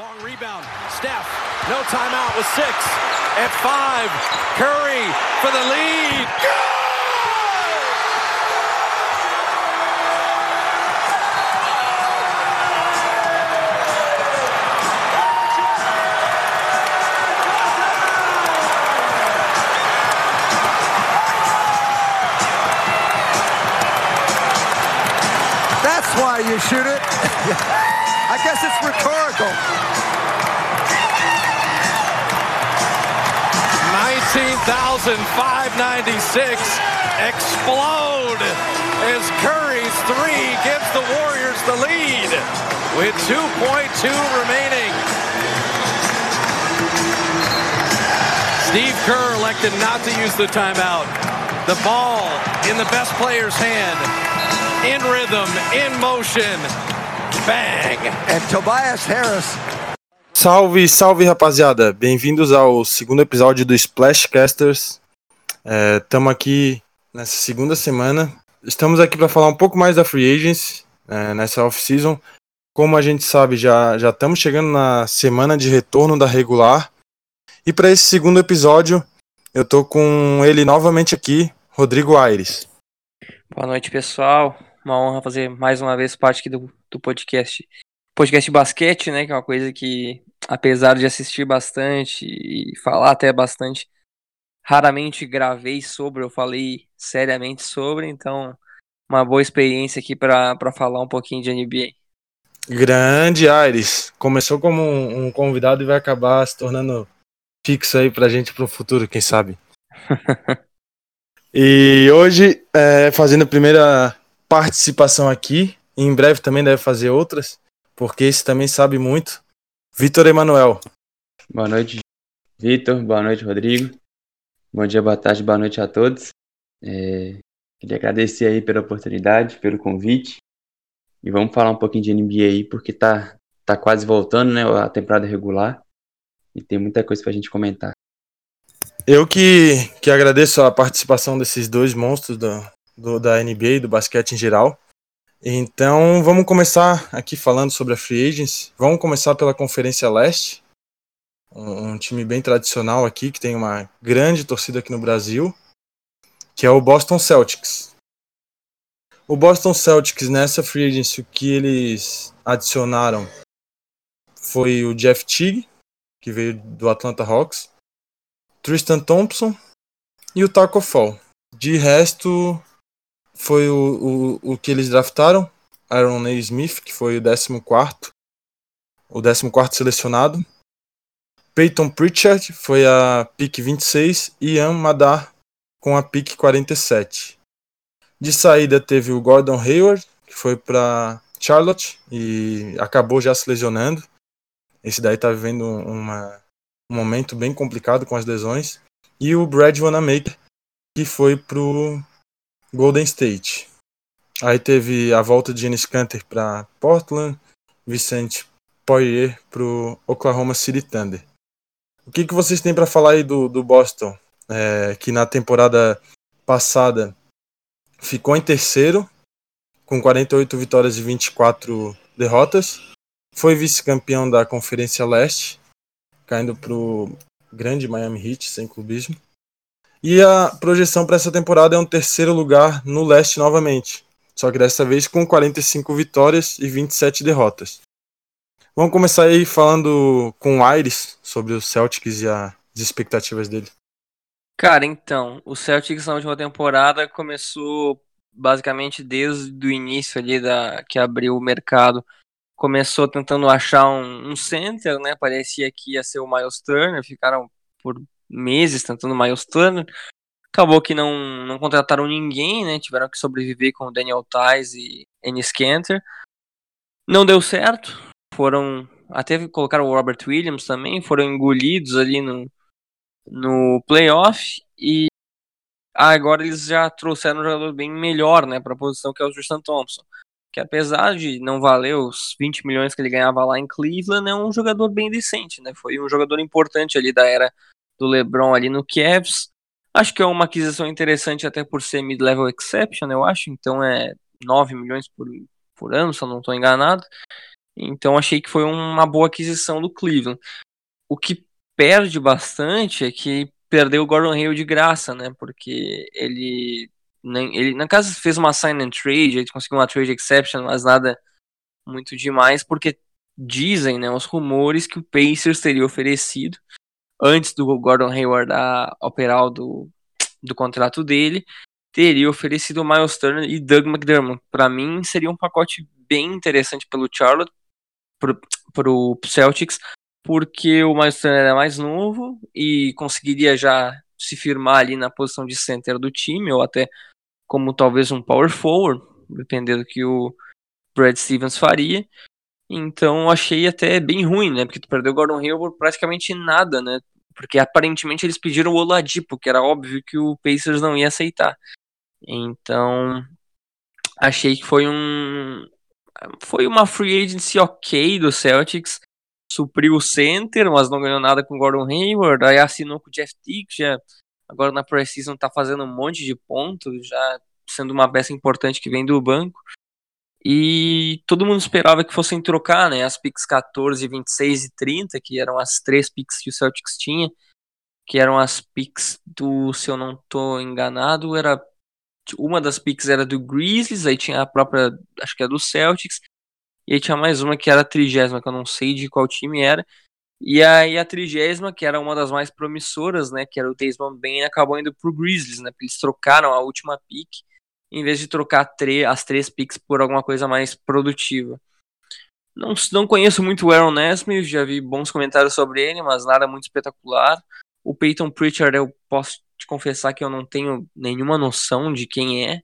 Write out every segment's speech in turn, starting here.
Long rebound. Steph, no timeout with six. At five, Curry for the lead. That's why you shoot it. I guess it's rhetorical. 19,596 explode as Curry's three gives the Warriors the lead with 2.2 remaining. Steve Kerr elected not to use the timeout. The ball in the best player's hand. In rhythm, in motion. Bang! And Tobias Harris Salve, salve rapaziada! Bem-vindos ao segundo episódio do Splashcasters. Estamos aqui nessa segunda semana. Estamos aqui para falar um pouco mais da Free Agents é, nessa off-season. Como a gente sabe, já estamos chegando na semana de retorno da regular. E para esse segundo episódio, eu tô com ele novamente aqui, Rodrigo Aires. Boa noite, pessoal. Uma honra fazer mais uma vez parte aqui do, do podcast. Podcast basquete, né? Que é uma coisa que, apesar de assistir bastante e falar até bastante, raramente gravei sobre, eu falei seriamente sobre, então uma boa experiência aqui para falar um pouquinho de NBA. Grande Aires. Começou como um, um convidado e vai acabar se tornando fixo aí pra gente pro futuro, quem sabe. e hoje, é, fazendo a primeira participação aqui, em breve também deve fazer outras, porque esse também sabe muito. Vitor Emanuel. Boa noite, Vitor. Boa noite, Rodrigo. Bom dia, boa tarde, boa noite a todos. É, queria agradecer aí pela oportunidade, pelo convite. E vamos falar um pouquinho de NBA aí, porque tá, tá quase voltando, né, a temporada regular. E tem muita coisa pra gente comentar. Eu que, que agradeço a participação desses dois monstros do, do, da NBA e do basquete em geral. Então vamos começar aqui falando sobre a Free Agents. Vamos começar pela Conferência Leste, um, um, time bem tradicional aqui, que tem uma grande torcida aqui no Brasil, que é o Boston Celtics. O Boston Celtics nessa Free Agency, o que eles adicionaram foi o Jeff Teague, que veio do Atlanta Hawks, Tristan Thompson e o Taco Fall. De resto, foi o, o, o que eles draftaram, Aaron. Smith, que foi o 14 o 14 selecionado. Peyton Pritchard foi a pick 26 e Ian Madar com a pick 47. De saída teve o Gordon Hayward, que foi para Charlotte e acabou já se lesionando. Esse daí tá vivendo uma, um momento bem complicado com as lesões. E o Brad Wanamaker, que foi pro Golden State. Aí teve a volta de Enes Kanter para Portland, Vicente Poirier pro Oklahoma City Thunder. O que, que vocês têm para falar aí do, do Boston, é, que na temporada passada ficou em terceiro, com 48 vitórias e 24 derrotas, foi vice-campeão da Conferência Leste, caindo pro grande Miami Heat, sem clubismo. E a projeção para essa temporada é um terceiro lugar no leste novamente. Só que dessa vez com 45 vitórias e 27 derrotas. Vamos começar aí falando com o Aires sobre os Celtics e as expectativas dele. Cara, então, o Celtics na última temporada começou basicamente desde o início ali da que abriu o mercado. Começou tentando achar um, um center, né? Parecia que ia ser o Miles Turner, ficaram por meses tentando Miles Turner. Acabou que não, não contrataram ninguém, né? Tiveram que sobreviver com Daniel Tice e Ennis Cantor. Não deu certo. Foram. Até colocaram o Robert Williams também. Foram engolidos ali no, no playoff. E agora eles já trouxeram um jogador bem melhor, né? Para a posição que é o Tristan Thompson. Que apesar de não valer os 20 milhões que ele ganhava lá em Cleveland, é um jogador bem decente, né? Foi um jogador importante ali da era do LeBron ali no Cavs. Acho que é uma aquisição interessante até por ser mid-level exception, eu acho. Então é 9 milhões por, por ano, se eu não estou enganado. Então achei que foi uma boa aquisição do Cleveland. O que perde bastante é que perdeu o Gordon Hayward de graça, né? Porque ele ele na casa fez uma sign and trade, ele conseguiu uma trade exception, mas nada muito demais, porque dizem, né, os rumores que o Pacers teria oferecido antes do Gordon Hayward operar do, do contrato dele, teria oferecido Miles Turner e Doug McDermott. Para mim seria um pacote bem interessante pelo Charlotte, para o Celtics, porque o Miles Turner é mais novo e conseguiria já se firmar ali na posição de center do time, ou até como talvez um power forward, dependendo do que o Brad Stevens faria. Então achei até bem ruim, né? Porque tu perdeu o Gordon por praticamente nada, né? Porque aparentemente eles pediram o Oladipo, que era óbvio que o Pacers não ia aceitar. Então achei que foi um foi uma free agency ok do Celtics supriu o center, mas não ganhou nada com o Gordon Hayward, aí assinou com o Jeff Tick, já agora na preseason tá fazendo um monte de pontos, já sendo uma peça importante que vem do banco. E todo mundo esperava que fossem trocar, né, as picks 14, 26 e 30, que eram as três picks que o Celtics tinha, que eram as picks do, se eu não tô enganado, era uma das picks era do Grizzlies, aí tinha a própria, acho que é do Celtics, e aí tinha mais uma que era a trigésima, que eu não sei de qual time era. E aí a trigésima, que era uma das mais promissoras, né? Que era o Desmond Bain, acabou indo pro Grizzlies, né? Porque eles trocaram a última pick, em vez de trocar as três picks por alguma coisa mais produtiva. Não, não conheço muito o Aaron Nesmith, já vi bons comentários sobre ele, mas nada muito espetacular. O Peyton Pritchard, eu posso te confessar que eu não tenho nenhuma noção de quem é.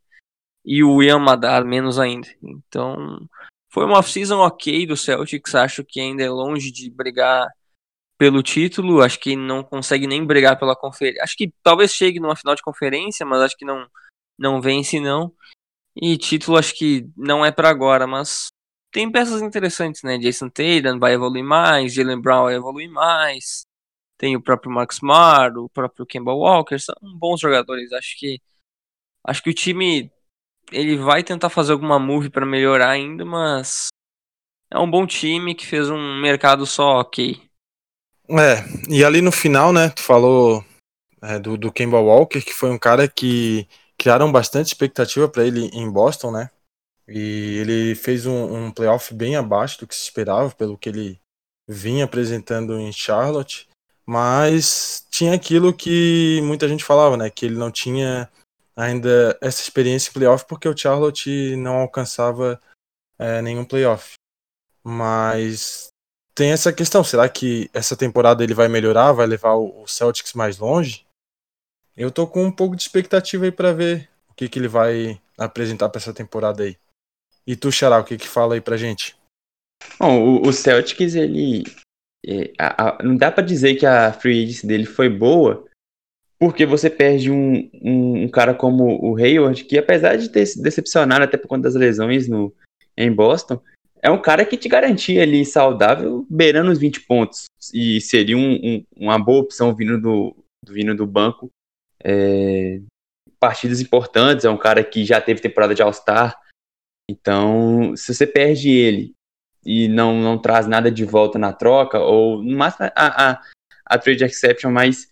E o Ian Madar, menos ainda. Então, foi uma off-season ok do Celtics, acho que ainda é longe de brigar pelo título, acho que não consegue nem brigar pela conferência. Acho que talvez chegue numa final de conferência, mas acho que não não vence não. E título acho que não é para agora, mas tem peças interessantes, né? Jason Tatum vai evoluir mais, Jalen Brown vai evoluir mais. Tem o próprio Max Smart, o próprio Kemba Walker, são bons jogadores. Acho que acho que o time ele vai tentar fazer alguma move para melhorar ainda, mas é um bom time que fez um mercado só ok. É, e ali no final, né, tu falou é, do, do Kemba Walker, que foi um cara que criaram bastante expectativa para ele em Boston, né? E ele fez um, um playoff bem abaixo do que se esperava, pelo que ele vinha apresentando em Charlotte. Mas tinha aquilo que muita gente falava, né? Que ele não tinha ainda essa experiência em playoff porque o Charlotte não alcançava é, nenhum playoff. Mas tem essa questão, será que essa temporada ele vai melhorar, vai levar o Celtics mais longe? Eu tô com um pouco de expectativa aí para ver o que, que ele vai apresentar para essa temporada aí. E tu, Xará, o que que fala aí pra gente? Bom, o, o Celtics, ele... É, a, a, não dá para dizer que a free agency dele foi boa, porque você perde um, um, um, cara como o Hayward, que apesar de ter se decepcionado até por conta das lesões no, em Boston, é um cara que te garantia ali saudável, beirando os 20 pontos. E seria um, um, uma boa opção vindo do, vindo do banco. É, partidas importantes, é um cara que já teve temporada de All-Star. Então, se você perde ele e não, não traz nada de volta na troca, ou no máximo a, a, a trade exception, mas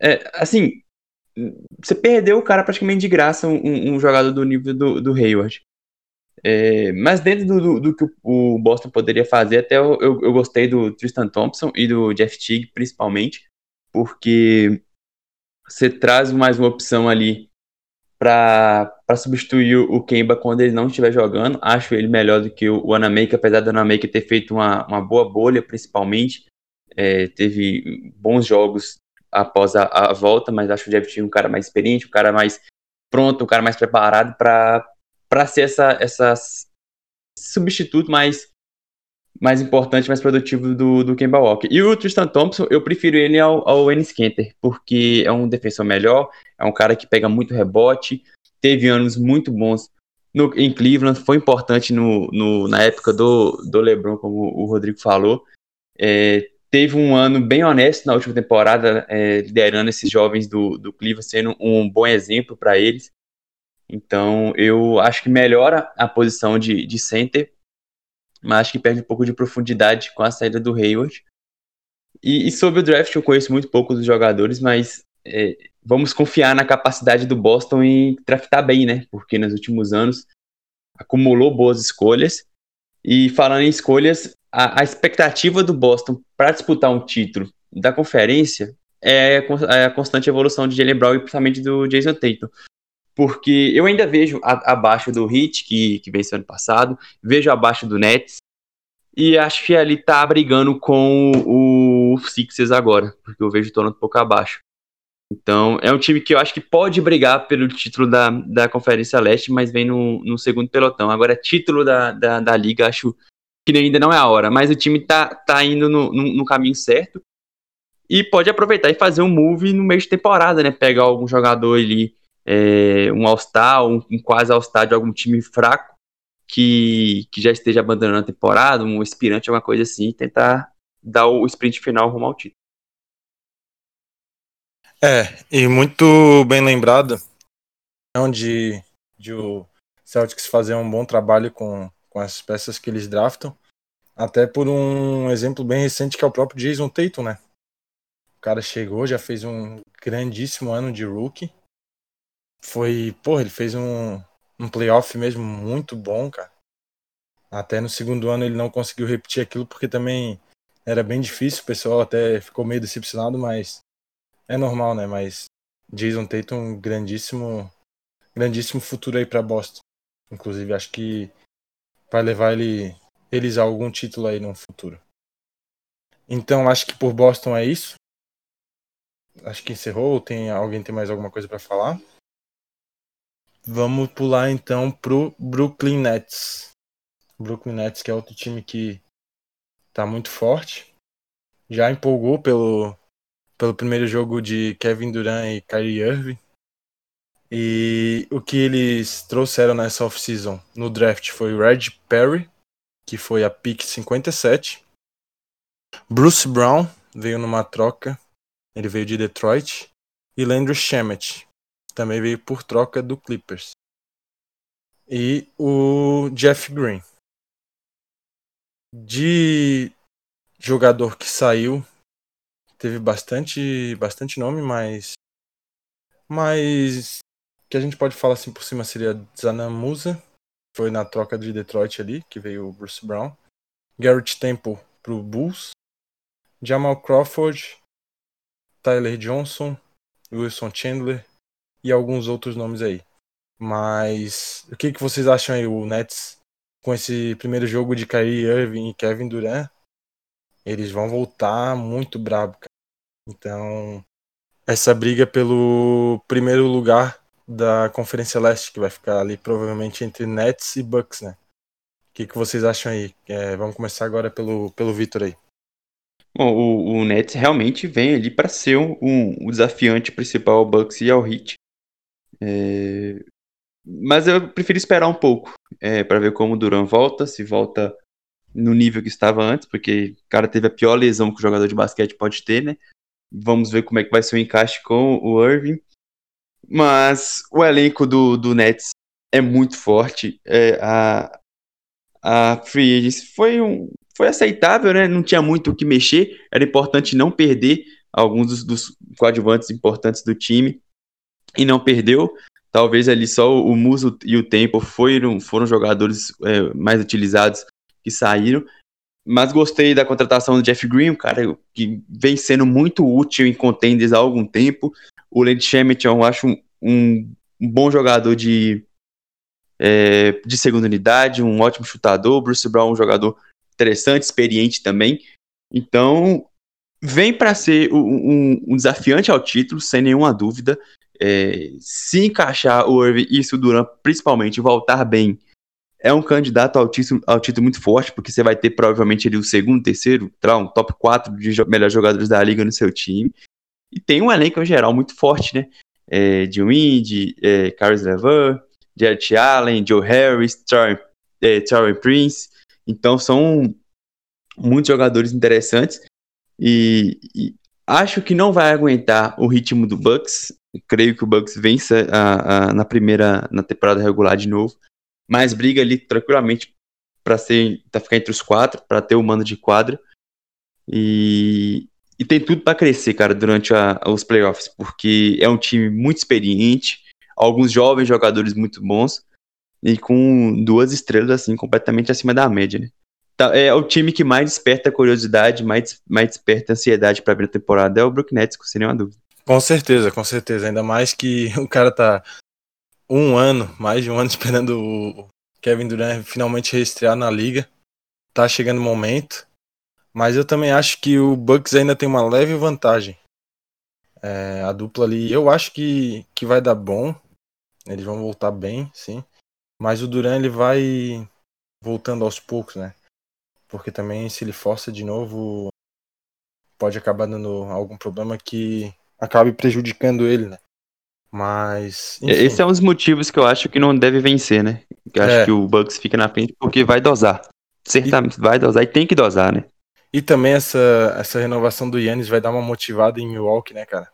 é, assim, você perdeu o cara praticamente de graça, um, um jogador do nível do, do Hayward. É, mas dentro do, do, do, que o Boston poderia fazer, até eu, eu, eu, gostei do Tristan Thompson e do Jeff Teague, principalmente, porque você traz mais uma opção ali para substituir o Kemba quando ele não estiver jogando. Acho ele melhor do que o Anamaker, apesar do Anamaker ter feito uma, uma boa bolha, principalmente. É, teve bons jogos após a, a volta, mas acho o Jeff Teague um cara mais experiente, um cara mais pronto, um cara mais preparado para ser essa, essa substituto mais mais importante, mais produtivo do, do Kemba Walker. E o Tristan Thompson, eu prefiro ele ao, ao Ennis Kenter, porque é um defensor melhor, é um cara que pega muito rebote, teve anos muito bons no, em Cleveland, foi importante no, no, na época do, do LeBron, como o Rodrigo falou. É, teve um ano bem honesto na última temporada, é, liderando esses jovens do, do Cleveland, sendo um bom exemplo para eles. Então, eu acho que melhora a posição de, de center. Mas acho que perde um pouco de profundidade com a saída do Hayward. E, e sobre o draft, eu conheço muito pouco dos jogadores, mas é, vamos confiar na capacidade do Boston em draftar bem, né? Porque nos últimos anos acumulou boas escolhas. E falando em escolhas, a, a expectativa do Boston para disputar um título da conferência é, é a constante evolução de Jalen Brown e principalmente do Jason Tatum. Porque eu ainda vejo a, abaixo do Heat, que, que venceu ano passado, vejo abaixo do Nets, e acho que ali tá brigando com o Sixers agora, porque eu vejo o Toronto um pouco abaixo. Então, é um time que eu acho que pode brigar pelo título da, da Conferência Leste, mas vem no, no segundo pelotão. Agora, título da, da, da Liga, acho que ainda não é a hora, mas o time tá, tá indo no, no, no caminho certo e pode aproveitar e fazer um move no meio de temporada, né? Pegar algum jogador ali, é, um All-Star, um, um quase All-Star de algum time fraco que, que já esteja abandonando a temporada, um aspirante, alguma coisa assim, e tentar dar o sprint final rumo ao título. É, e muito bem lembrado, onde de o Celtics fazer um bom trabalho com, com as peças que eles draftam, até por um exemplo bem recente que é o próprio Jason Tatum, né? O cara chegou, já fez um grandíssimo ano de rookie. Foi, porra, ele fez um, um playoff mesmo muito bom, cara. Até no segundo ano ele não conseguiu repetir aquilo porque também era bem difícil, o pessoal até ficou meio decepcionado, mas é normal, né? Mas Jason Tatum, um grandíssimo, grandíssimo futuro aí para Boston. Inclusive, acho que vai levar ele, eles a algum título aí no futuro. Então, acho que por Boston é isso acho que encerrou. Tem alguém tem mais alguma coisa para falar? Vamos pular então pro Brooklyn Nets. Brooklyn Nets que é outro time que tá muito forte. Já empolgou pelo pelo primeiro jogo de Kevin Durant e Kyrie Irving. E o que eles trouxeram nessa off-season no draft foi Red Perry, que foi a pick 57. Bruce Brown veio numa troca ele veio de Detroit. E Landry Shamet também veio por troca do Clippers. E o Jeff Green. De jogador que saiu, teve bastante, bastante nome, mas mas que a gente pode falar assim por cima seria Zanamusa, foi na troca de Detroit ali, que veio o Bruce Brown. Garrett Temple pro Bulls. Jamal Crawford Tyler Johnson, Wilson Chandler e alguns outros nomes aí. Mas o que, que vocês acham aí, o Nets, com esse primeiro jogo de Kyrie Irving e Kevin Durant? Eles vão voltar muito brabo, cara. Então, essa briga pelo primeiro lugar da Conferência Leste, que vai ficar ali provavelmente entre Nets e Bucks, né? O que, que vocês acham aí? É, vamos começar agora pelo, pelo Vitor aí. Bom, o, o Nets realmente vem ali para ser um, um, desafiante principal ao Bucks e ao Heat. É... Mas eu prefiro esperar um pouco é, para ver como o Duran volta, se volta no nível que estava antes, porque o cara teve a pior lesão que o jogador de basquete pode ter, né? Vamos ver como é que vai ser o encaixe com o Irving. Mas o elenco do, do Nets é muito forte. É, a, a Free Agency foi um, foi aceitável, né? Não tinha muito o que mexer. Era importante não perder alguns dos, dos coadjuvantes importantes do time e não perdeu. Talvez ali só o Muso e o Tempo foram, foram jogadores é, mais utilizados que saíram. Mas gostei da contratação do Jeff Green, um cara que vem sendo muito útil em contenders há algum tempo. O Lance Shemet eu acho um, um, bom jogador de, é, de segunda unidade, um ótimo chutador. Bruce Brown, um jogador interessante, experiente também. Então, vem para ser um, um, desafiante ao título, sem nenhuma dúvida. É, se encaixar o Irving e o Duran, principalmente, voltar bem, é um candidato ao título, ao título muito forte, porque você vai ter provavelmente ali o segundo, terceiro, um top 4 de melhores jogadores da liga no seu time. E tem um elenco em geral muito forte, né? É, de Wind, é, Caris Levan, Jarrett Allen, Joe Harris, Troy, é, Prince. Então são muitos jogadores interessantes e, e, acho que não vai aguentar o ritmo do Bucks. Creio que o Bucks vence a, a, na primeira na temporada regular de novo, mas briga ali tranquilamente para ser para ficar entre os quatro, para ter o mando de quadra. E, e tem tudo para crescer, cara, durante a, os playoffs, porque é um time muito experiente, alguns jovens jogadores muito bons e com duas estrelas assim completamente acima da média, né? Tá, é o time que mais desperta curiosidade, mais, mais desperta ansiedade para abrir a temporada é o Brook Nets, sem nenhuma dúvida. Com certeza, com certeza. Ainda mais que o cara tá um ano, mais de um ano esperando o Kevin Durant finalmente reestrear na liga. Tá chegando o momento. Mas eu também acho que o Bucks ainda tem uma leve vantagem. É, a dupla ali, eu acho que, que vai dar bom. Eles vão voltar bem, sim. Mas o Duran ele vai voltando aos poucos, né? Porque também se ele força de novo, pode acabar dando algum problema que acabe prejudicando ele, né? Mas. Enfim. Esse é um dos motivos que eu acho que não deve vencer, né? Eu acho é. que o Bucks fica na frente porque vai dosar. Certamente e... vai dosar e tem que dosar, né? E também essa, essa renovação do Yannis vai dar uma motivada em Milwaukee, né, cara?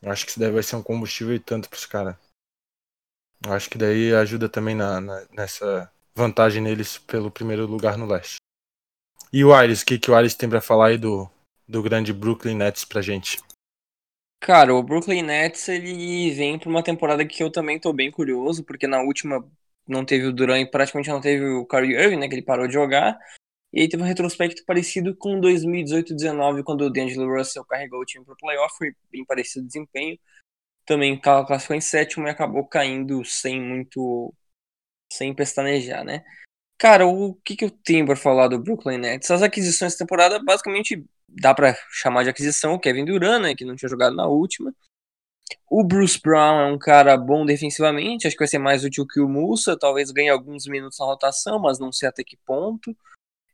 Eu acho que isso daí vai ser um combustível e tanto pros caras. Eu acho que daí ajuda também na, na, nessa vantagem neles pelo primeiro lugar no leste. E o Ares, o que, que o Ares tem para falar aí do, do grande Brooklyn Nets pra gente? Cara, o Brooklyn Nets ele vem pra uma temporada que eu também tô bem curioso, porque na última não teve o Durant praticamente não teve o Kyrie Irving, né, que ele parou de jogar. E aí teve um retrospecto parecido com 2018-19, quando o D'Angelo Russell carregou o time pro playoff, foi bem parecido o desempenho. Também classificou em sétimo e acabou caindo sem muito. sem pestanejar, né? Cara, o que, que eu tenho para falar do Brooklyn Nets? As aquisições da temporada, basicamente, dá para chamar de aquisição o Kevin Durant, né, que não tinha jogado na última. O Bruce Brown é um cara bom defensivamente, acho que vai ser mais útil que o Musa, talvez ganhe alguns minutos na rotação, mas não sei até que ponto.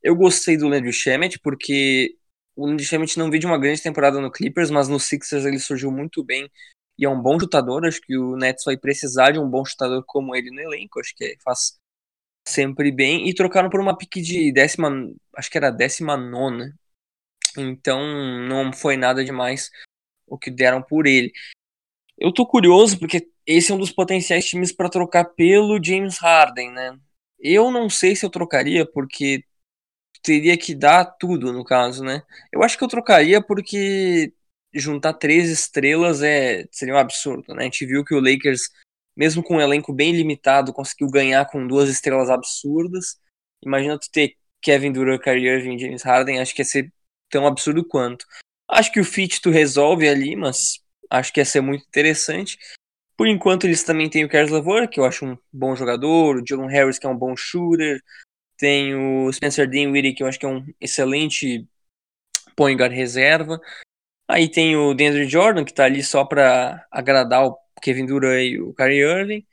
Eu gostei do Landry Shamet, porque o Landry Shamet não veio de uma grande temporada no Clippers, mas no Sixers ele surgiu muito bem e é um bom chutador. Acho que o Nets vai precisar de um bom chutador como ele no elenco. Acho que faz sempre bem. E trocaram por uma pique de décima, acho que era décima nona. Então não foi nada demais o que deram por ele. Eu tô curioso porque esse é um dos potenciais times para trocar pelo James Harden, né? Eu não sei se eu trocaria porque teria que dar tudo no caso, né? Eu acho que eu trocaria porque juntar três estrelas é seria um absurdo, né? A gente viu que o Lakers, mesmo com um elenco bem limitado, conseguiu ganhar com duas estrelas absurdas. Imagina tu ter Kevin Durant, Kyrie Irving James Harden, acho que ia ser tão absurdo quanto. Acho que o fit tu resolve ali, mas acho que ia ser muito interessante. Por enquanto eles também têm o Caris LeVert, que eu acho um bom jogador, o Jalen Harris, que é um bom shooter, tem o Spencer Dinwiddie, que eu acho que é um excelente point guard reserva. Aí tem o DeAndre Jordan, que tá ali só pra agradar o Kevin Durant e o Kyrie Irving.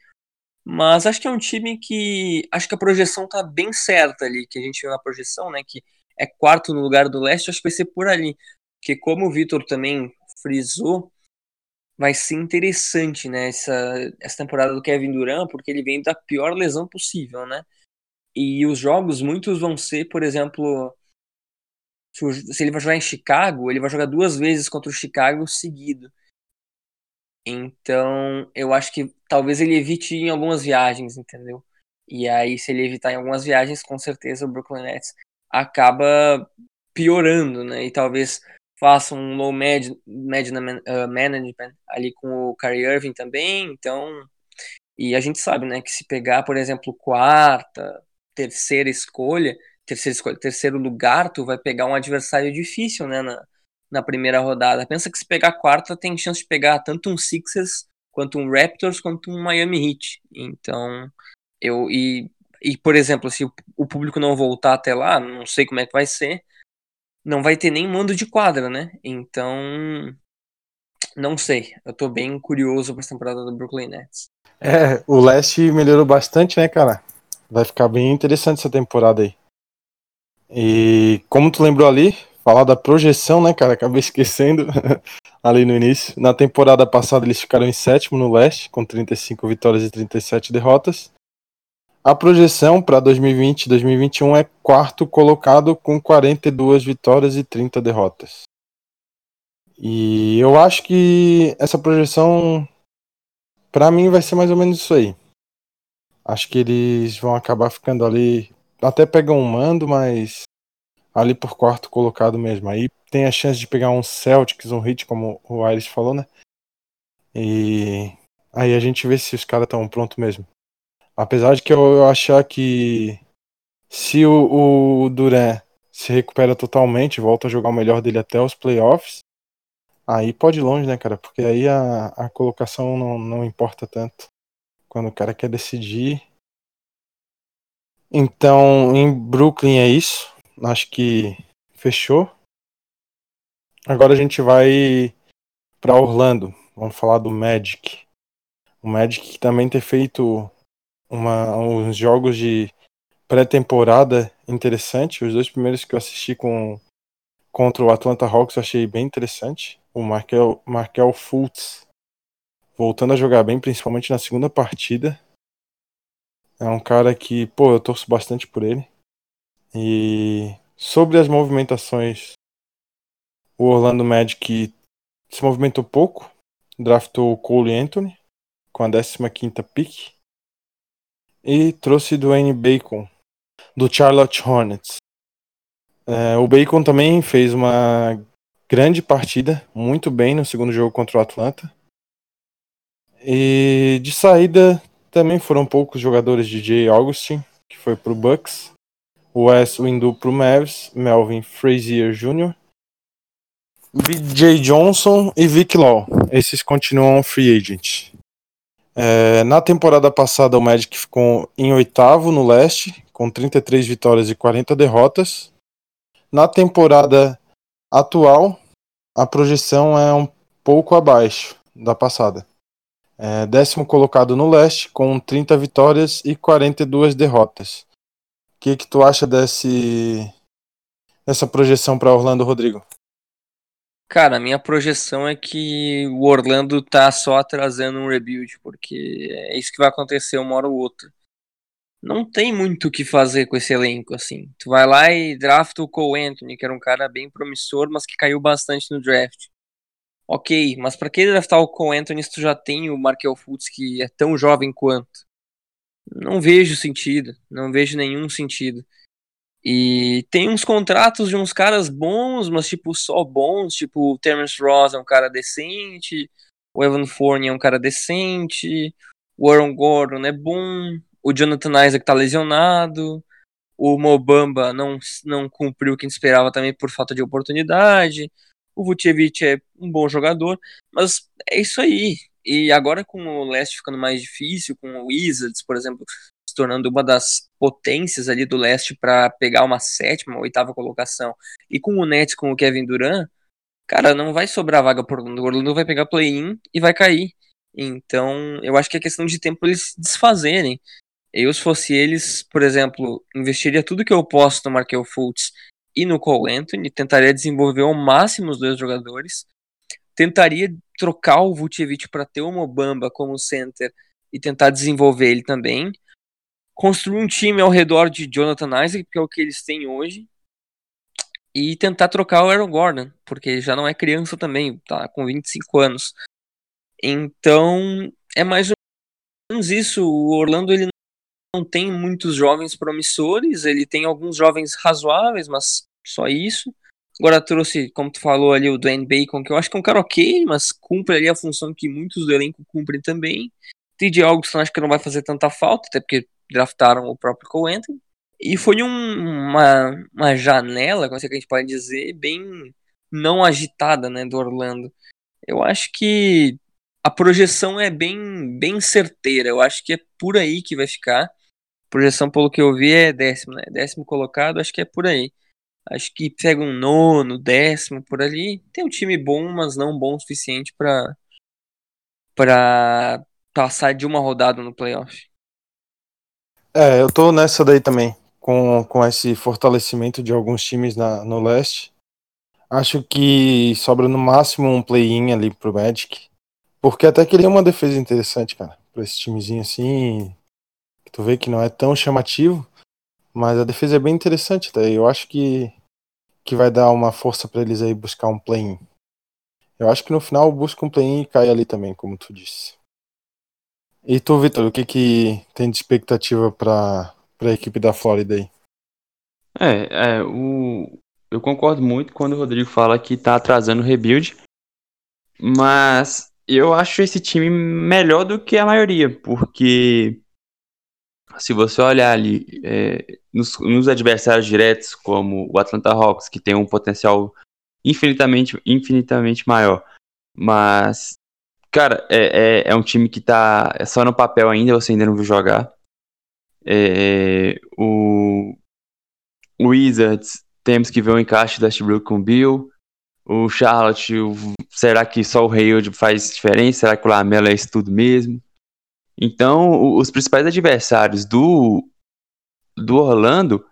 Mas acho que é um time que. Acho que a projeção tá bem certa ali, que a gente viu na projeção, né? Que é quarto no lugar do leste, acho que vai ser por ali. Porque como o Vitor também frisou, vai ser interessante, né? Essa, essa temporada do Kevin Durant, porque ele vem da pior lesão possível, né? E os jogos, muitos vão ser, por exemplo, se ele vai jogar em Chicago, ele vai jogar duas vezes contra o Chicago seguido. Então, eu acho que talvez ele evite em algumas viagens, entendeu? E aí, se ele evitar em algumas viagens, com certeza o Brooklyn Nets acaba piorando, né? E talvez faça um low med, med uh, management ali com o Kyrie Irving também. Então, e a gente sabe, né, que se pegar, por exemplo, quarta, terceira escolha, terceira escolha, terceiro lugar, tu vai pegar um adversário difícil, né, na, na primeira rodada. Pensa que se pegar quarta, tem chance de pegar tanto um Sixers, quanto um Raptors, quanto um Miami Heat. Então, eu e, e por exemplo, se o, público não voltar até lá, não sei como é que vai ser, não vai ter nem mando de quadra, né? Então, não sei. Eu tô bem curioso essa temporada do Brooklyn Nets. É, o leste melhorou bastante, né, cara? Vai ficar bem interessante essa temporada aí. E como tu lembrou ali, falar da projeção, né, cara? Acabei esquecendo ali no início. Na temporada passada eles ficaram em sétimo no leste, com 35 vitórias e 37 derrotas. A projeção para 2020 e 2021 é quarto colocado com 42 vitórias e 30 derrotas. E eu acho que essa projeção, para mim, vai ser mais ou menos isso aí. Acho que eles vão acabar ficando ali até pega um mando, mas ali por quarto colocado mesmo. Aí tem a chance de pegar um Celtics, um hit, como o Aires falou, né? E aí a gente vê se os caras estão prontos mesmo. Apesar de que eu achar que se o, o Duran se recupera totalmente, volta a jogar o melhor dele até os playoffs, aí pode ir longe, né, cara? Porque aí a, a colocação não, não importa tanto. Quando o cara quer decidir. Então, em Brooklyn é isso. Acho que fechou. Agora a gente vai para Orlando. Vamos falar do Magic. O Magic também ter feito uma, uns jogos de pré-temporada interessante. Os dois primeiros que eu assisti com contra o Atlanta Hawks eu achei bem interessante. O Markel, Markel Fultz voltando a jogar bem, principalmente na segunda partida. É um cara que, pô, eu torço bastante por ele. E sobre as movimentações, o Orlando Magic se movimentou pouco. Draftou o Cole Anthony com a 15 pick. E trouxe Dwayne Bacon, do Charlotte Hornets. É, o Bacon também fez uma grande partida, muito bem no segundo jogo contra o Atlanta. E de saída também foram poucos jogadores de Jay Augustin, que foi para o Bucks, Wes Windu para o Mavs, Melvin Frazier Jr., BJ Johnson e Vic Law. Esses continuam free agent. É, na temporada passada, o Magic ficou em oitavo no leste, com 33 vitórias e 40 derrotas. Na temporada atual, a projeção é um pouco abaixo da passada. É, décimo colocado no leste, com 30 vitórias e 42 derrotas. O que, que tu acha desse, dessa projeção para Orlando, Rodrigo? Cara, a minha projeção é que o Orlando tá só atrasando um rebuild, porque é isso que vai acontecer uma hora ou outra. Não tem muito o que fazer com esse elenco, assim. Tu vai lá e drafta o Cole Anthony, que era um cara bem promissor, mas que caiu bastante no draft. Ok, mas para que draftar o Cole Anthony se tu já tem o Markel Fultz, que é tão jovem quanto? Não vejo sentido, não vejo nenhum sentido. E tem uns contratos de uns caras bons, mas tipo, só bons, tipo, o Terence Ross é um cara decente, o Evan Fournier é um cara decente, o Aaron Gordon é bom, o Jonathan Isaac tá lesionado, o Mobamba não, não cumpriu o que esperava também por falta de oportunidade, o Vucevic é um bom jogador, mas é isso aí. E agora com o leste ficando mais difícil, com o Wizards, por exemplo, se tornando uma das potências ali do leste para pegar uma sétima, oitava colocação, e com o Nets com o Kevin Durant, cara, não vai sobrar vaga por Orlando. O Orlando vai pegar play-in e vai cair. Então, eu acho que é questão de tempo eles se desfazerem. Eu, se fosse eles, por exemplo, investiria tudo que eu posso no Markel Fultz e no Cole Anthony, tentaria desenvolver ao máximo os dois jogadores, tentaria trocar o Vucevic para ter o Mobamba como center e tentar desenvolver ele também, construir um time ao redor de Jonathan Isaac, que é o que eles têm hoje, e tentar trocar o Aaron Gordon, porque já não é criança também, tá com 25 anos. Então, é mais ou menos isso. O Orlando ele não tem muitos jovens promissores, ele tem alguns jovens razoáveis, mas só isso. Agora trouxe, como tu falou ali, o Dwayne Bacon, que eu acho que é um cara ok, mas cumpre ali a função que muitos do elenco cumprem também. TJ Augustin acho que não vai fazer tanta falta, até porque draftaram o próprio Cole Anthony. E foi um, uma, uma janela, como é que a gente pode dizer, bem não agitada, né, do Orlando. Eu acho que a projeção é bem, bem certeira. Eu acho que é por aí que vai ficar. Projeção, pelo que eu vi, é décimo, né? Décimo colocado, acho que é por aí. Acho que pega um nono, décimo por ali. Tem um time bom, mas não bom o suficiente para para passar de uma rodada no playoff. É, eu tô nessa daí também, com, com esse fortalecimento de alguns times na, no leste. Acho que sobra no máximo um play-in ali pro Magic. Porque até queria uma defesa interessante, cara. Pra esse timezinho assim. Tu vê que não é tão chamativo. Mas a defesa é bem interessante, tá? Eu acho que, que vai dar uma força para eles aí buscar um play-in. Eu acho que no final busca um play-in e cai ali também, como tu disse. E tu, Vitor, o que, que tem de expectativa para a equipe da Flórida aí? É, é o... eu concordo muito quando o Rodrigo fala que tá atrasando o rebuild, mas eu acho esse time melhor do que a maioria, porque se você olhar ali é, nos, nos, adversários diretos, como o Atlanta Hawks, que tem um potencial infinitamente, infinitamente maior, mas, cara, é, é, é um time que tá é só no papel ainda, você ainda não viu jogar. É, o, o Wizards, temos que ver o encaixe da Westbrook com o Bill. O Charlotte, o, será que só o Hayward faz diferença? Será que o Lamelo é isso tudo mesmo? Então, os principais adversários do, do Orlando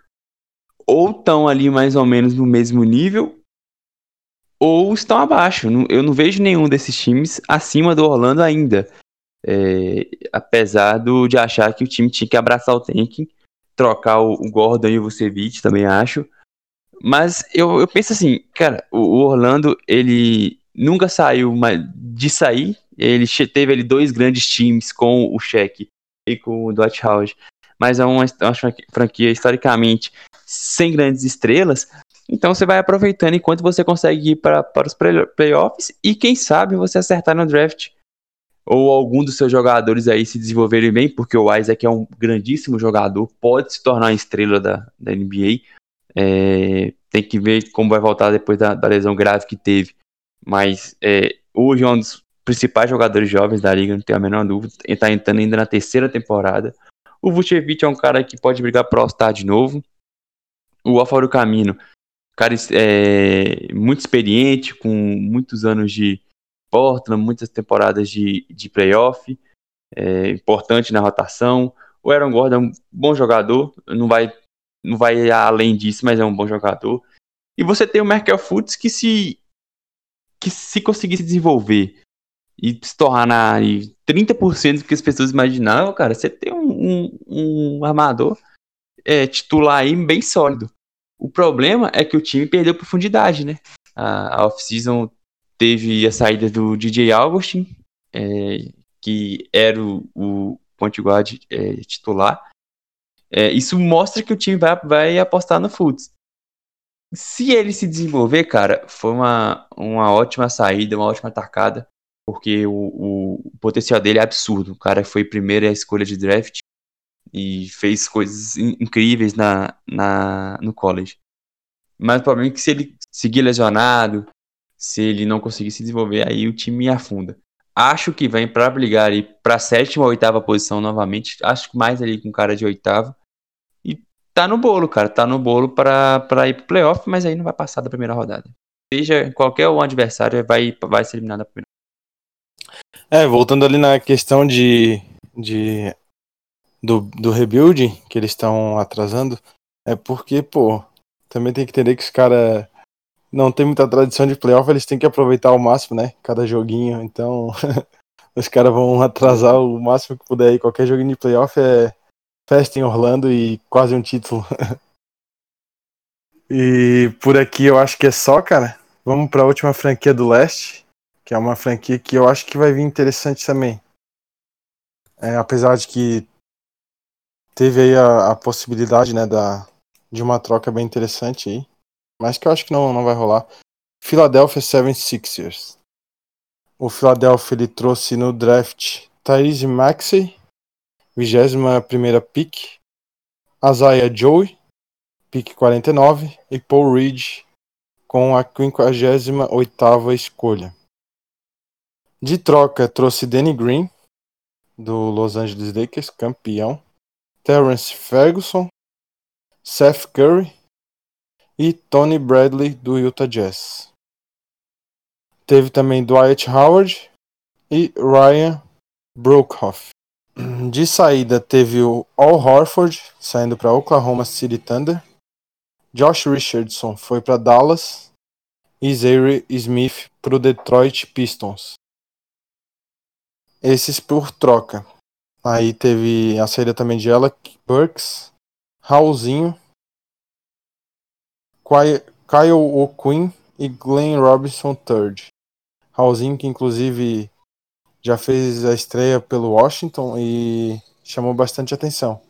ou estão ali mais ou menos no mesmo nível ou estão abaixo. Eu não vejo nenhum desses times acima do Orlando ainda. É, apesar do, de achar que o time tinha que abraçar o tanking, trocar o, o Gordon e o Vucevic, também acho. Mas eu, eu penso assim, cara, o, o Orlando, ele nunca saiu de sair. Ele teve ali dois grandes times com o Shaq e com o Dwight Howard. Mas é uma, é uma franquia historicamente sem grandes estrelas. Então você vai aproveitando enquanto você consegue ir para, para os playoffs e quem sabe você acertar no draft ou algum dos seus jogadores aí se desenvolverem bem, porque o Isaac é um grandíssimo jogador, pode se tornar uma estrela da, da NBA. É, tem que ver como vai voltar depois da, da lesão grave que teve. Mas é, hoje é um dos principais jogadores jovens da liga, não tenho a menor dúvida. Está entrando ainda na terceira temporada. O Vucevic é um cara que pode brigar para All-Star de novo. O Alfaro Camino, cara é, muito experiente, com muitos anos de Portland, muitas temporadas de, de playoff, é, importante na rotação. O Aaron Gordon é um bom jogador, não vai, não vai além disso, mas é um bom jogador. E você tem o Merkel Foods que se que se conseguir se desenvolver e se tornar 30% do que as pessoas imaginavam, cara, você tem um, um, um armador é, titular aí bem sólido. O problema é que o time perdeu profundidade, né? A, a off-season teve a saída do DJ Augustin, é, que era o, o point guard é, titular. É, isso mostra que o time vai, vai apostar no Fultz se ele se desenvolver, cara, foi uma, uma ótima saída, uma ótima atacada, porque o, o potencial dele é absurdo. O cara foi primeira escolha de draft e fez coisas incríveis na, na, no college. Mas o problema é que se ele seguir lesionado, se ele não conseguir se desenvolver, aí o time afunda. Acho que vem para brigar ali para sétima ou oitava posição novamente. Acho que mais ali com cara de oitavo tá no bolo, cara. Tá no bolo para ir pro playoff, mas aí não vai passar da primeira rodada. Seja qualquer um adversário, vai, vai ser eliminado da primeira. É, voltando ali na questão de, de do, do rebuild que eles estão atrasando, é porque, pô, também tem que entender que os caras não tem muita tradição de playoff, eles têm que aproveitar ao máximo, né? Cada joguinho. Então, os caras vão atrasar o máximo que puder aí. Qualquer joguinho de playoff é festa em Orlando e quase um título. e por aqui eu acho que é só, cara. Vamos para a última franquia do leste, que é uma franquia que eu acho que vai vir interessante também. É, apesar de que teve aí a, a, possibilidade, né, da, de uma troca bem interessante aí, mas que eu acho que não, não vai rolar. Philadelphia 76ers. O Philadelphia ele trouxe no draft Tyrese Maxey, 21ª pick, Isaiah Joey, pick 49, e Paul Reed com a 58ª escolha. De troca, trouxe Danny Green, do Los Angeles Lakers, campeão, Terence Ferguson, Seth Curry e Tony Bradley, do Utah Jazz. Teve também Dwight Howard e Ryan Broekhoff. De saída teve o Al Horford saindo para Oklahoma City Thunder. Josh Richardson foi para Dallas e Zaire Smith para o Detroit Pistons. Esses por troca. Aí teve a saída também de Alec Burks, Raulzinho, Kyle O'Quinn e Glenn Robinson III. Raulzinho que inclusive já fez a estreia pelo Washington e chamou bastante atenção.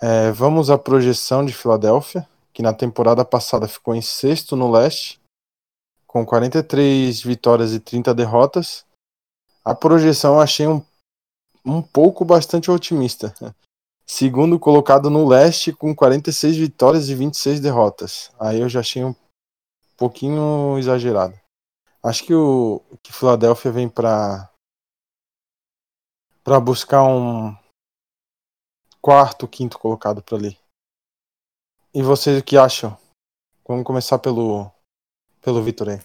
É, vamos à projeção de Filadélfia, que na temporada passada ficou em sexto no leste, com 43 vitórias e 30 derrotas. A projeção eu achei um, um pouco bastante otimista. Segundo colocado no leste, com 46 vitórias e 26 derrotas. Aí eu já achei um pouquinho exagerado. Acho que o que Philadelphia vem para para buscar um quarto, quinto colocado para ali. E vocês o que acham? Vamos começar pelo pelo Vitor aí.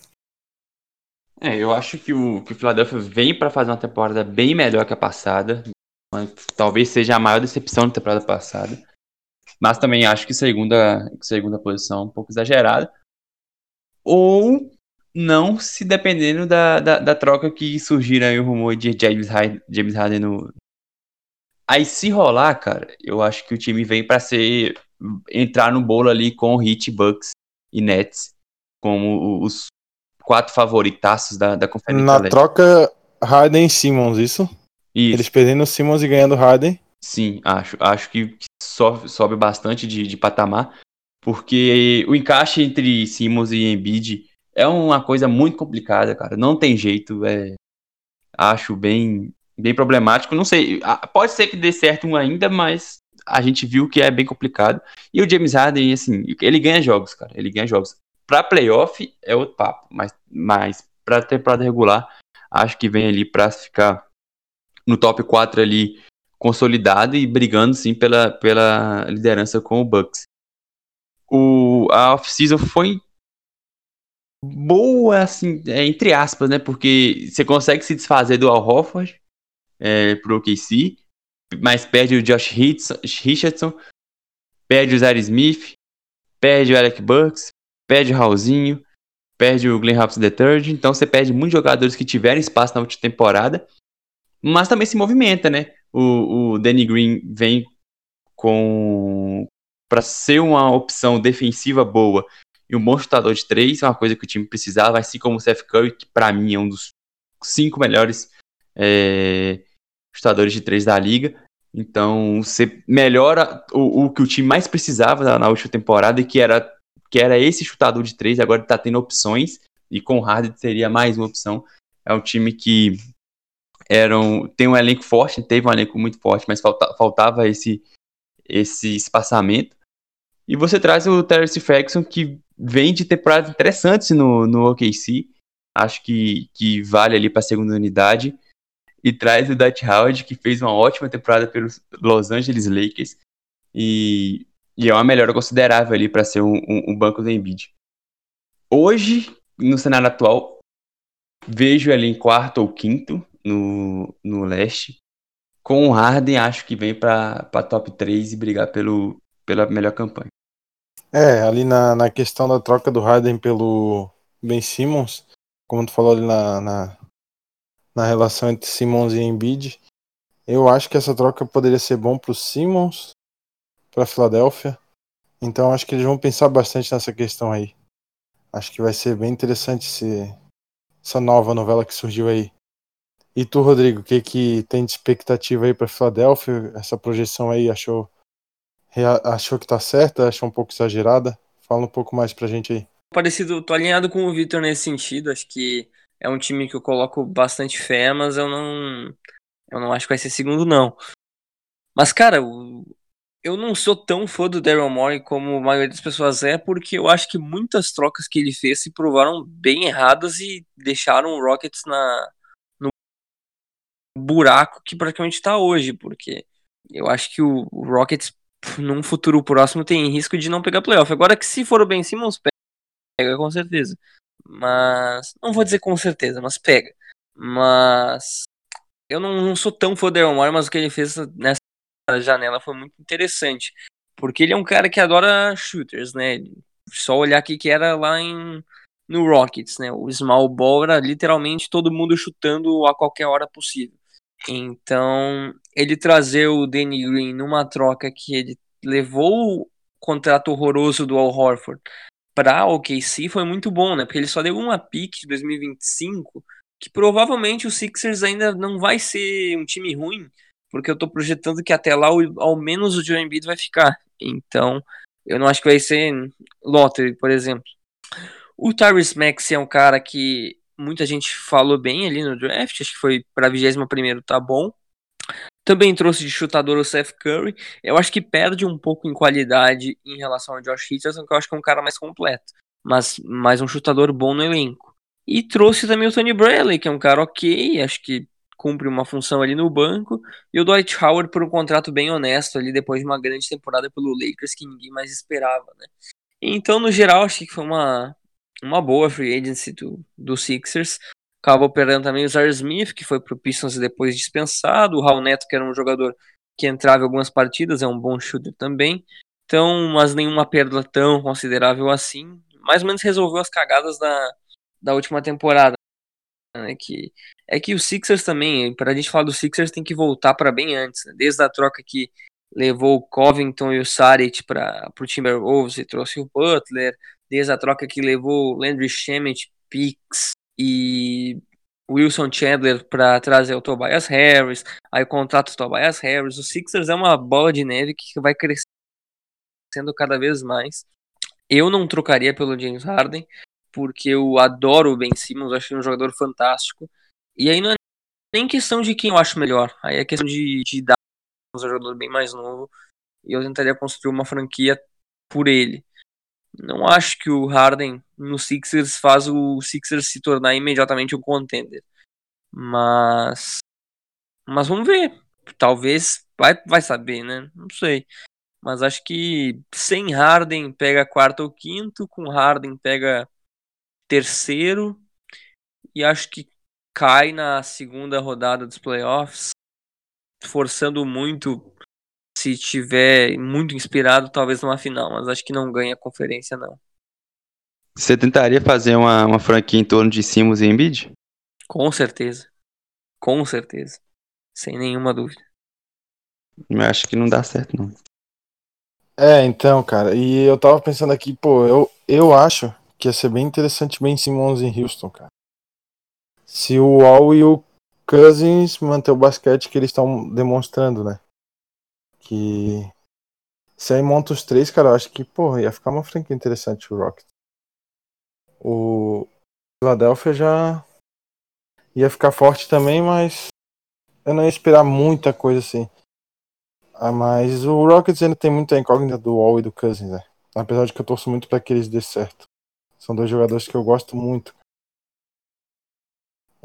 É, eu acho que o, que o Philadelphia vem para fazer uma temporada bem melhor que a passada. Talvez seja a maior decepção da temporada passada. Mas também acho que segunda, segunda posição é um pouco exagerada. Ou não, se dependendo da, da, da troca que surgir aí o rumor de James Harden, James Harden no. Aí se rolar, cara, eu acho que o time vem para ser entrar no bolo ali com Heat, Bucks e Nets como os quatro favoritaços da, da conferência. Na troca Harden e Simmons, isso? Isso. Eles perdendo o Simmons e ganhando Harden. Sim, acho. Acho que sobe, sobe bastante de, de patamar, porque o encaixe entre Simmons e Embiid é uma coisa muito complicada, cara. Não tem jeito. É, acho bem, bem problemático. Não sei, pode ser que dê certo um ainda, mas a gente viu que é bem complicado. E o James Harden, assim, ele ganha jogos, cara. Ele ganha jogos. Pra playoff é outro papo, mas, mas pra temporada regular, acho que vem ali pra ficar no top 4 ali consolidado e brigando sim pela, pela liderança com o Bucks. O, a off-season foi boa, assim, é, entre aspas, né? Porque você consegue se desfazer do Al Horford é, pro OKC, mas perde o Josh Richardson, perde o Zaire Smith, perde o Alec Bucks, perde o Raulzinho, perde o Glenn Hobbs III, então você perde muitos jogadores que tiveram espaço na última temporada, mas também se movimenta, né? O, o Danny Green vem com para ser uma opção defensiva boa e um bom chutador de três, é uma coisa que o time precisava, assim como o Seth Curry, que para mim é um dos cinco melhores é, chutadores de três da liga. Então, você melhora o, o que o time mais precisava na, na última temporada, que era que era esse chutador de três, agora está tendo opções, e com o Harden seria mais uma opção. É um time que era um, tem um elenco forte, teve um elenco muito forte, mas falta, faltava esse, esse espaçamento. E você traz o Terence Faxon, que vem de temporadas interessantes no, no OKC, acho que, que vale ali para a segunda unidade. E traz o Dwight Howard, que fez uma ótima temporada pelos Los Angeles Lakers. E e é uma melhora considerável ali para ser um, um, um, banco do Embiid. Hoje, no cenário atual, vejo ele em quarto ou quinto no, no leste. Com o Harden, acho que vem para top 3 e brigar pelo, pela melhor campanha. É, ali na, na questão da troca do Harden pelo Ben Simmons, como tu falou ali na, na, na relação entre Simmons e Embiid, eu acho que essa troca poderia ser bom para o Simmons, para Filadélfia. Então acho que eles vão pensar bastante nessa questão aí. Acho que vai ser bem interessante esse, essa nova novela que surgiu aí. E tu, Rodrigo, o que, que tem de expectativa aí para Filadélfia? Essa projeção aí achou achou que tá certa? Achou um pouco exagerada? Fala um pouco mais pra gente aí. Parecido, tô alinhado com o Victor nesse sentido. Acho que é um time que eu coloco bastante fé, mas eu não eu não acho que vai ser segundo não. Mas cara, o, eu não sou tão fã do Daryl Morey como a maioria das pessoas é, porque eu acho que muitas trocas que ele fez se provaram bem erradas e deixaram o Rockets na, no buraco que praticamente está hoje, porque eu acho que o, Rockets, num futuro próximo, tem risco de não pegar playoff. Agora que se for o Ben Simmons, pega com certeza. Mas, não vou dizer com certeza, mas pega. Mas, eu não, não sou tão fã do Daryl Morey, mas o que ele fez nessa janela foi muito interessante. Porque ele é um cara que adora shooters, né? Só olhar aqui que era lá em no Rockets, né? O small ball era literalmente todo mundo chutando a qualquer hora possível. Então, ele trazer o Danny Green numa troca que ele levou o contrato horroroso do Al Horford para o OKC foi muito bom, né? Porque ele só deu uma pick de 2025, que provavelmente o Sixers ainda não vai ser um time ruim, porque eu tô projetando que até lá ao menos o Joe Embiid vai ficar. Então, Eu não acho que vai ser lottery, por exemplo. O Tyrese Max é um cara que muita gente falou bem ali no draft, acho que foi para 21 primeiro, tá bom. Também trouxe de chutador o Seth Curry. Eu acho que perde um pouco em qualidade em relação ao Josh Richardson, que eu acho que é um cara mais completo, mas mais um chutador bom no elenco. E trouxe também o Tony Bradley, que é um cara ok, acho que cumpre uma função ali no banco, e o Dwight Howard por um contrato bem honesto ali depois de uma grande temporada pelo Lakers que ninguém mais esperava, né? Então, no geral, acho que foi uma, uma boa free agency do, do Sixers. Acabou perdendo também o Zaire Smith, que foi pro Pistons e depois dispensado, o Raul Neto, que era um jogador que entrava em algumas partidas, é um bom shooter também. Então, mas nenhuma perda tão considerável assim. Mais ou menos resolveu as cagadas da, da última temporada. Né, que é que o Sixers também, para a gente falar do Sixers, tem que voltar para bem antes, né, desde a troca que levou o Covington e o Saric para o Timberwolves e trouxe o Butler, desde a troca que levou o Landry Shamet, Pix e Wilson Chandler para trazer o Tobias Harris, aí o contrato Tobias Harris, o Sixers é uma bola de neve que vai crescendo cada vez mais. Eu não trocaria pelo James Harden, porque eu adoro o Ben Simmons, acho ele um jogador fantástico. E aí não é nem questão de quem eu acho melhor, aí é questão de, de dar um jogador bem mais novo. E eu tentaria construir uma franquia por ele. Não acho que o Harden no Sixers faz o Sixers se tornar imediatamente um contender. Mas. Mas vamos ver. Talvez. Vai, vai saber, né? Não sei. Mas acho que sem Harden pega quarto ou quinto, com Harden pega terceiro e acho que cai na segunda rodada dos playoffs, forçando muito. Se tiver muito inspirado, talvez numa final, mas acho que não ganha a conferência, não. Você tentaria fazer uma, uma franquia em torno de Simmons e Embiid? Com certeza. Com certeza. Sem nenhuma dúvida. Eu acho que não dá certo, não. É, então, cara, e eu tava pensando aqui, pô, eu, eu acho que ia ser bem interessante Ben Simmons em Houston, cara. Se o Wall e o Cousins manter o basquete que eles estão demonstrando, né? Que se aí monta os três, cara, eu acho que, porra, ia ficar uma franquia interessante o Rockets. O Philadelphia já ia ficar forte também, mas eu não ia esperar muita coisa assim. Ah, mas o Rockets ainda tem muita incógnita do Wall e do Cousins, né? Apesar de que eu torço muito para que eles dê certo. São dois jogadores que eu gosto muito.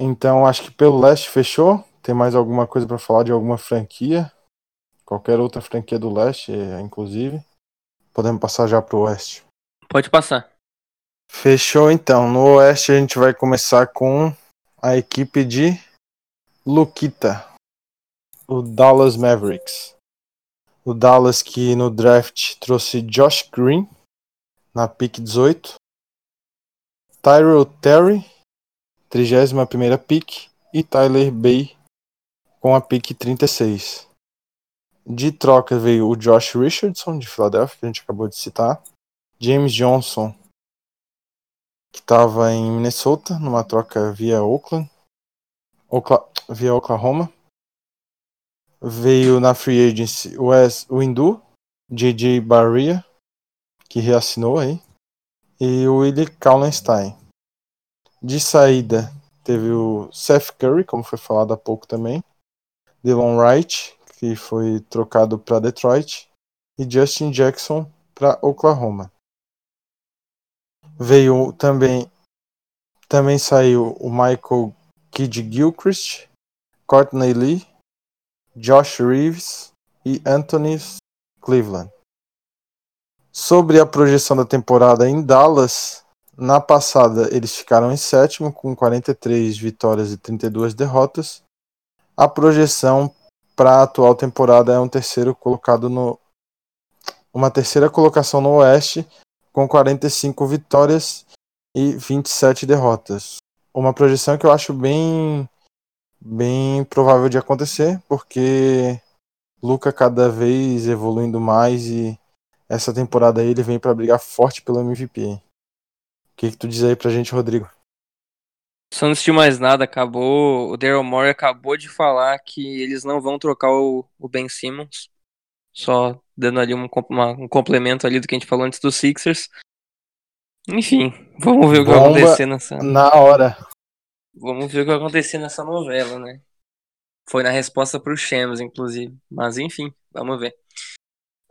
Então acho que pelo leste fechou. Tem mais alguma coisa para falar de alguma franquia? Qualquer outra franquia do leste, inclusive. Podemos passar já pro oeste. Pode passar. Fechou então. No oeste a gente vai começar com a equipe de Luquita, o Dallas Mavericks. O Dallas que no draft trouxe Josh Green na pick 18, Tyrell Terry, 31ª pick, e Tyler Bay com a pick 36. De troca veio o Josh Richardson, de Philadelphia, que a gente acabou de citar, James Johnson, que estava em Minnesota, numa troca via Oakland, Okla via Oklahoma. Veio na free agency Wes, o Indu, JJ Barria, que reassinou aí, e o Willie Kallenstein. De saída, teve o Seth Curry, como foi falado há pouco também, Delon Wright, que foi trocado para Detroit, e Justin Jackson para Oklahoma. Veio também também saiu o Michael Kidd Gilchrist, Courtney Lee, Josh Reeves e Anthony Cleveland. Sobre a projeção da temporada em Dallas, na passada eles ficaram em sétimo com 43 vitórias e 32 derrotas. A projeção para a atual temporada é um terceiro colocado no uma terceira colocação no Oeste com 45 vitórias e 27 derrotas. Uma projeção que eu acho bem bem provável de acontecer, porque Luca cada vez evoluindo mais e essa temporada aí ele vem para brigar forte pelo MVP. O que, que tu diz aí pra gente, Rodrigo? Só antes de mais nada, acabou. O Daryl Morey acabou de falar que eles não vão trocar o, o Ben Simmons. Só dando ali um, uma, um complemento ali do que a gente falou antes dos Sixers. Enfim, vamos ver o que vai acontecer nessa. Na hora. Vamos ver o que vai acontecer nessa novela, né? Foi na resposta pro Shams, inclusive. Mas enfim, vamos ver.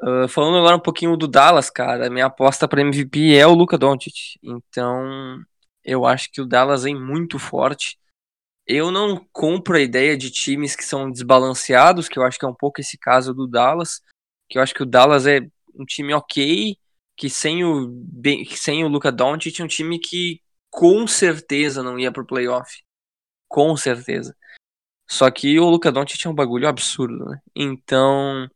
Uh, falando agora um pouquinho do Dallas, cara, minha aposta para MVP é o Luca Doncic. Então, eu acho que o Dallas vem muito forte. Eu não compro a ideia de times que são desbalanceados, que eu acho que é um pouco esse caso do Dallas, que eu acho que o Dallas é um time ok, que sem o, sem o Luca Doncic é um time que com certeza não ia pro playoff. Com certeza. Só que o Luca Doncic é um bagulho absurdo, né? Então,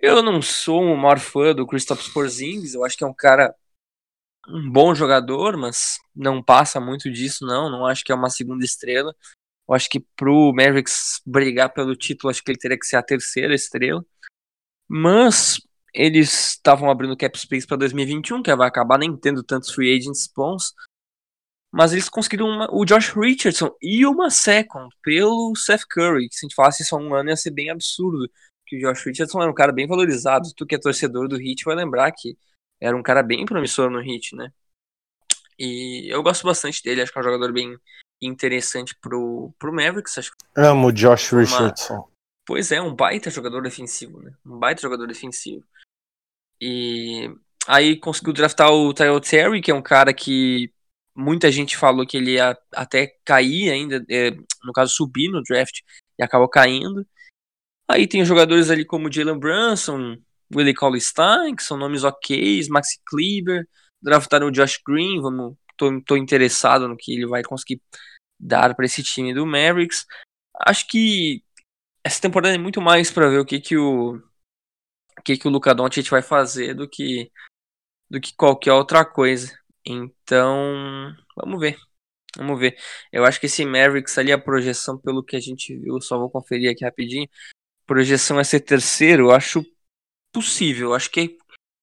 eu não sou o maior fã do Kristaps Porzingis, eu acho que é um cara um bom jogador, mas não passa muito disso não, não acho que é uma segunda estrela. Eu acho que pro Mavericks brigar pelo título, acho que ele teria que ser a terceira estrela. Mas eles estavam abrindo cap space para 2021, que vai acabar nem tendo tantos free agents bons. Mas eles conseguiram uma, o Josh Richardson e uma second pelo Seth Curry, que se a gente falasse isso há um ano ia ser bem absurdo. Que o Josh Richardson era um cara bem valorizado. Tu que é torcedor do Heat vai lembrar que era um cara bem promissor no Heat, né? E eu gosto bastante dele, acho que é um jogador bem interessante pro, pro Mavericks. Acho Amo o Josh uma... Richardson. Pois é, um baita jogador defensivo, né? Um baita jogador defensivo. E aí conseguiu draftar o Tyrell Terry, que é um cara que muita gente falou que ele ia até cair ainda, é, no caso subir no draft, e acabou caindo. Aí tem jogadores ali como Jalen Brunson, Willie Cauley Stein, que são nomes ok, Maxi Kleber, draftaram o Josh Green, vamos, tô, tô interessado no que ele vai conseguir dar para esse time do Mavericks. Acho que essa temporada é muito mais para ver o que que o que que o Luka Doncic vai fazer do que do que qualquer outra coisa. Então, vamos ver. Vamos ver. Eu acho que esse Mavericks ali, a projeção, pelo que a gente viu, só vou conferir aqui rapidinho. Projeção é ser terceiro, eu acho possível. Eu acho que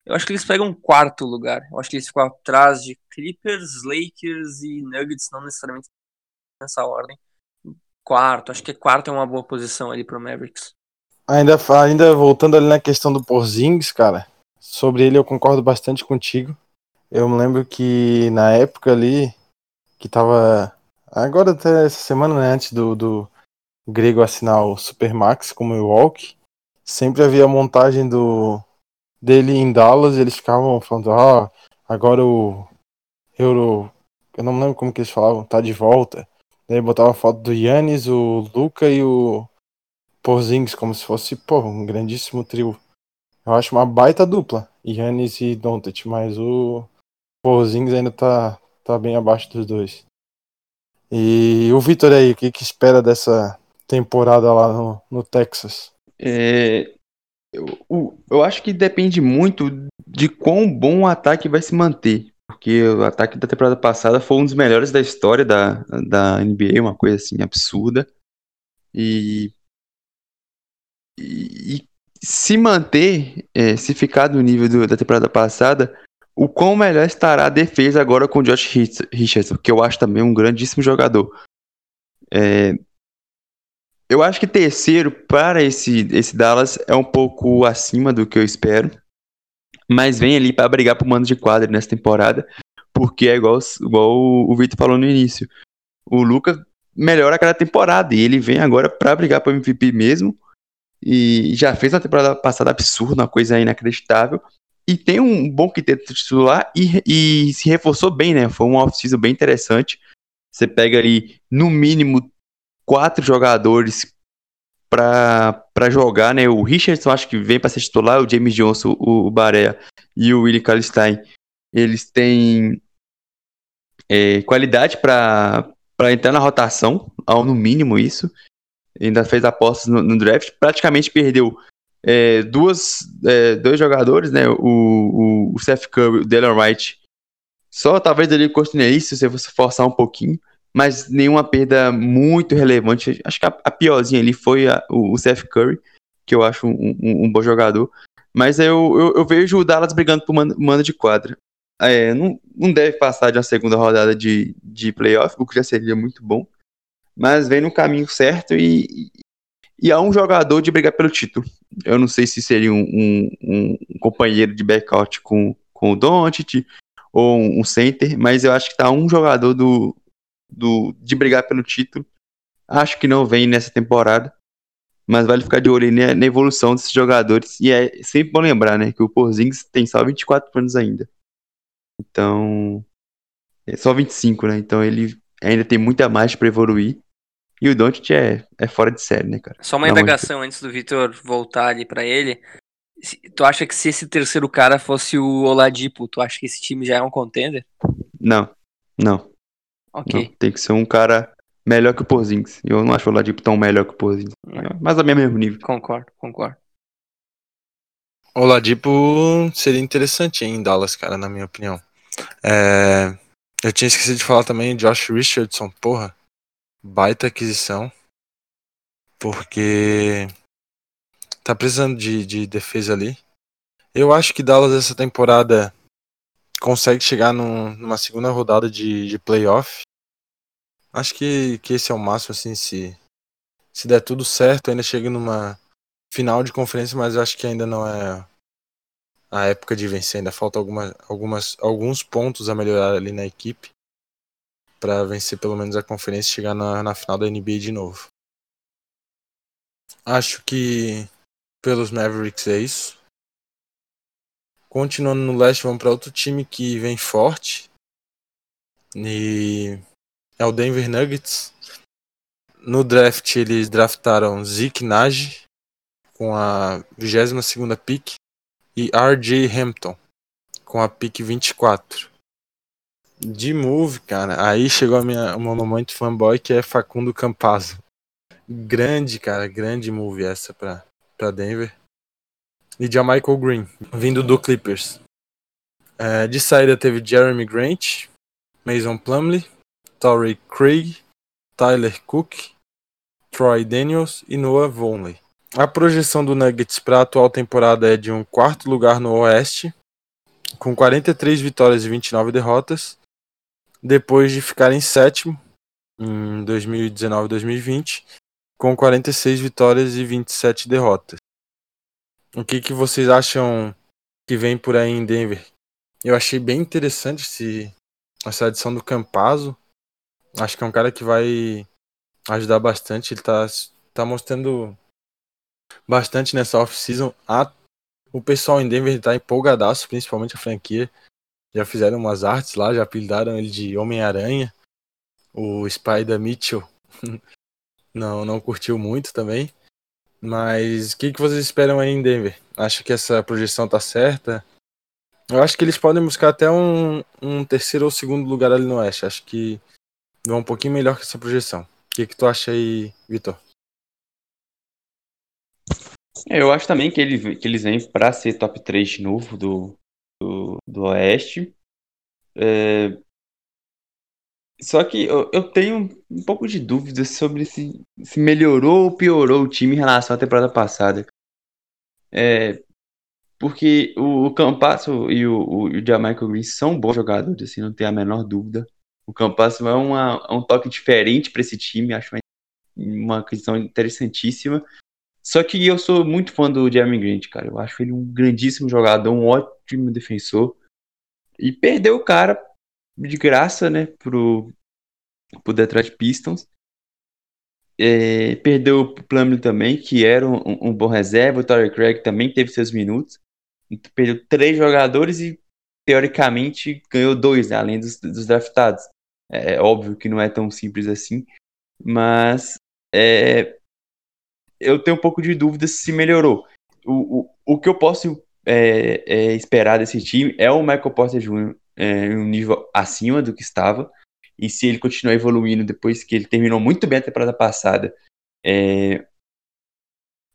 eu acho que eles pegam um quarto lugar. Eu acho que eles ficam atrás de Clippers, Lakers e Nuggets, não necessariamente nessa ordem. Quarto, acho que quarto é uma boa posição ali pro Mavericks. Ainda, ainda voltando ali na questão do Porzingis, cara, sobre ele eu concordo bastante contigo. Eu me lembro que na época ali, que tava. Agora até essa semana, né, antes do, do Grego assinar o Supermax como o Walk, sempre havia montagem do dele em Dallas, eles ficavam falando, ah, agora o Euro. Eu não lembro como que eles falavam, tá de volta. Daí botava foto do Yannis, o Luca e o Porzingis, como se fosse, pô, um grandíssimo trio. Eu acho uma baita dupla, Yannis e Dontet, mas o Porzingis ainda tá, tá bem abaixo dos dois. E o Vitor aí, o que, que espera dessa temporada lá no, no Texas? É, eu, eu acho que depende muito de quão bom o ataque vai se manter. Porque o ataque da temporada passada foi um dos melhores da história da, da NBA, uma coisa assim absurda. E, e, e se manter, é, se ficar do nível do, da temporada passada, o quão melhor estará a defesa agora com o Josh Richardson, que eu acho também um grandíssimo jogador. É, eu acho que terceiro para esse, esse Dallas é um pouco acima do que eu espero, mas vem ali para brigar por mando de quadra nessa temporada, porque é igual, igual o Vitor falou no início. O Lucas melhora a cada temporada e ele vem agora para brigar para MVP mesmo. E já fez uma temporada passada absurda, uma coisa inacreditável e tem um bom quinteto titular e, e se reforçou bem, né? Foi um off-season bem interessante. Você pega ali, no mínimo, quatro jogadores para jogar, né? O Richardson acho que vem para ser titular, o James Johnson, o, o e o Willie Kalstein. Eles têm é, qualidade para entrar na rotação, ao no mínimo isso. Ainda fez apostas no, no draft, praticamente perdeu é, duas, é, dois jogadores, né? O, o, o Seth Curry, o Dylan Wright. Só talvez ali o isso se você forçar um pouquinho, mas nenhuma perda muito relevante. Acho que a, a piorzinha ali foi a, o, o, Seth Curry, que eu acho um, um, um bom jogador. Mas eu, eu, eu, vejo o Dallas brigando por mando, mando de quadra. É, não, não deve passar de uma segunda rodada de, de playoff, o que já seria muito bom. Mas vem no caminho certo e, e a um jogador de brigar pelo título. Eu não sei se seria um, um, um companheiro de backout com, com o Doncic ou um center, mas eu acho que tá um jogador do, do de brigar pelo título. Acho que não vem nessa temporada, mas vale ficar de olho na, na, evolução desses jogadores. E é sempre bom lembrar, né, que o Porzingis tem só 24 anos ainda. Então, é só 25, né? Então ele ainda tem muita mais para evoluir. E o Doncic é, é fora de série, né, cara? Só uma indagação antes do Vitor voltar ali para ele. Tu acha que se esse terceiro cara fosse o Oladipo, tu acha que esse time já é um contender? Não, não. Ok. Não, tem que ser um cara melhor que o Porzingis. Eu não acho o Oladipo tão melhor que o Porzingis. É. Mas a mesmo nível. Concordo, concordo. O Oladipo seria interessante em Dallas, cara, na minha opinião. É... Eu tinha esquecido de falar também Josh Richardson, porra. Baita aquisição. Porque tá precisando de, de defesa ali. Eu acho que Dallas essa temporada consegue chegar num, numa segunda rodada de, de playoff. Acho que, que esse é o máximo, assim, se, se der tudo certo, ainda chega numa final de conferência, mas acho que ainda não é a época de vencer. Ainda falta alguma, algumas, alguns pontos a melhorar ali na equipe para vencer pelo menos a conferência e chegar na, na final da NBA de novo. Acho que pelos Mavericks é isso. Continuando no leste, vamos para outro time que vem forte. E é o Denver Nuggets. No draft eles draftaram Zeke Nage com a 22ª pick e RJ Hampton com a pick 24. De move, cara, aí chegou a minha uma fanboy que é Facundo Campazzo. Grande, cara, grande move essa pra, para Denver. E Michael Green, vindo do Clippers. É, de saída teve Jeremy Grant, Mason Plumley, Torrey Craig, Tyler Cook, Troy Daniels e Noah Vonley. A projeção do Nuggets para a atual temporada é de um quarto lugar no Oeste, com 43 vitórias e 29 derrotas, depois de ficar em sétimo em 2019-2020 com 46 vitórias e 27 derrotas. O que, que vocês acham que vem por aí em Denver? Eu achei bem interessante esse, essa adição do Campazzo. Acho que é um cara que vai ajudar bastante. Ele tá, tá mostrando bastante nessa off-season. O pessoal em Denver tá empolgadaço, principalmente a franquia. Já fizeram umas artes lá, já apelidaram ele de Homem-Aranha. O Spider Mitchell não, não curtiu muito também. Mas o que, que vocês esperam aí em Denver? Acha que essa projeção tá certa? Eu acho que eles podem buscar até um, um terceiro ou segundo lugar ali no Oeste. Acho que vão um pouquinho melhor que essa projeção. O que, que tu acha aí, Vitor? É, eu acho também que, ele, que eles vêm para ser top 3 de novo do, do, do Oeste. É, só que eu, eu tenho um pouco de dúvidas sobre se, se melhorou ou piorou o time em relação à temporada passada. É, porque o, o Campasso e o, o, o Jamaica Green são bons jogadores, assim, não tem a menor dúvida. O Campasso é uma, um toque diferente para esse time, acho uma, uma questão interessantíssima. Só que eu sou muito fã do Jeremy Grant, cara. Eu acho ele um grandíssimo jogador, um ótimo defensor. E perdeu o cara de graça, né, pro, pro Detroit Pistons. É, perdeu o Plumlee também, que era um, um, bom reserva. O Torrey Craig também teve seus minutos. Então, perdeu três jogadores e, teoricamente, ganhou dois, né, além dos, dos draftados. É, é óbvio que não é tão simples assim, mas é, eu tenho um pouco de dúvida se melhorou. O, o, o que eu posso é, é, esperar desse time é o Michael Porter Jr é, um nível acima do que estava. E se ele continuar evoluindo depois que ele terminou muito bem a temporada passada, é,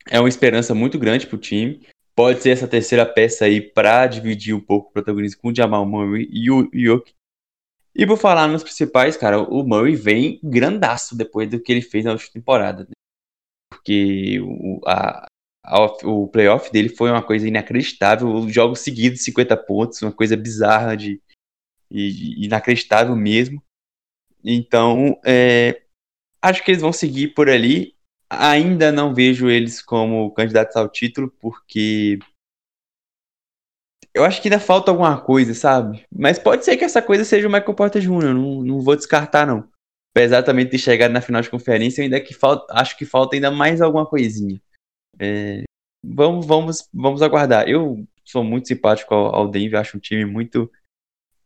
é uma esperança muito grande para o time. Pode ser essa terceira peça aí para dividir um pouco o protagonismo com o Jamal Murray e o Yoke. E por falar nos principais, cara, o Murray vem grandaço depois do que ele fez na última temporada. Né? Porque o, a, a, o playoff dele foi uma coisa inacreditável. Jogos seguidos, 50 pontos, uma coisa bizarra de, e, inacreditável mesmo. Então, é, acho que eles vão seguir por ali. ainda não vejo eles como candidatos ao título, porque eu acho que ainda falta alguma coisa, sabe? Mas pode ser que essa coisa seja o Michael Porter Jr., não, não vou descartar, não. Apesar também de ter chegado na final de conferência, ainda que falta, acho que falta ainda mais alguma coisinha. É, vamos, vamos, vamos aguardar. Eu sou muito simpático ao, ao Denver, acho um time muito,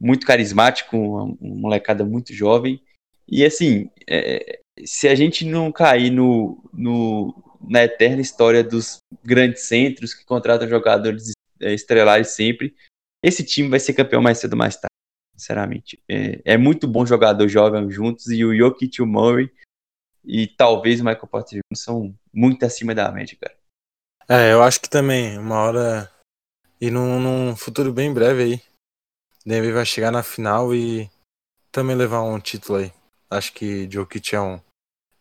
muito carismático, uma, molecada muito jovem. E assim, é, se a gente não cair no, no, na eterna história dos grandes centros que contratam jogadores é, estrelares sempre, esse time vai ser campeão mais cedo ou mais tarde sinceramente. É, é, muito bom jogador jovem juntos e o Jokic e o Murray e talvez o Michael Porter Jr. são muito acima da média, cara. É, eu acho que também, uma hora e num, num futuro bem breve aí, Denver vai chegar na final e também levar um título aí. Acho que Jokic é um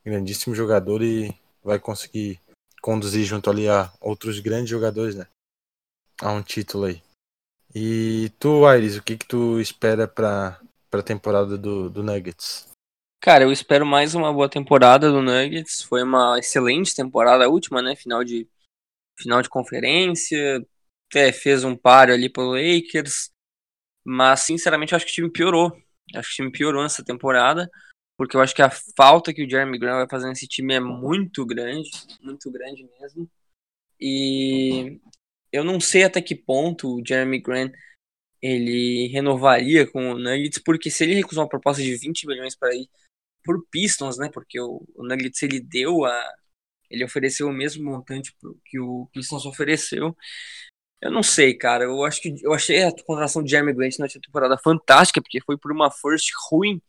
grandíssimo jogador e vai conseguir conduzir junto ali a outros grandes jogadores, né? A um título aí. E tu, Aires, o que que tu espera para a temporada do, do Nuggets? Cara, eu espero mais uma boa temporada do Nuggets. Foi uma excelente temporada, a última, né? Final de, final de conferência. Até fez um páreo ali pro Lakers. Mas, sinceramente, eu acho que o time piorou. Acho que o time piorou nessa temporada. Porque eu acho que a falta que o Jeremy Grant vai fazer nesse time é muito grande. Muito grande mesmo. E eu não sei até que ponto o Jeremy Grant ele renovaria com o Nuggets, porque se ele recusou uma proposta de 20 milhões para ir por Pistons, né? Porque o, o, Nuggets ele deu a ele ofereceu o mesmo montante que o Pistons ofereceu. Eu não sei, cara. Eu acho que eu achei a contratação de Jeremy Grant na temporada fantástica, porque foi por uma first ruim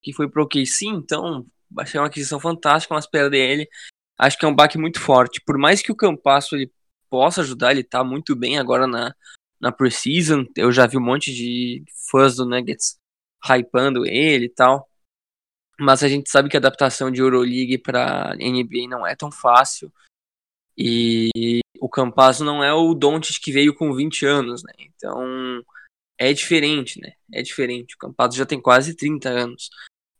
que foi pro OKC, então achei uma aquisição fantástica, mas perder ele acho que é um baque muito forte. Por mais que o Campasso ele possa ajudar, ele tá muito bem agora na, na preseason. Eu já vi um monte de fãs do Nuggets hypando ele e tal. Mas a gente sabe que a adaptação de Euroleague para NBA não é tão fácil. E o Campazzo não é o Doncic que veio com 20 anos, né? Então é diferente, né? É diferente. O Campazzo já tem quase 30 anos.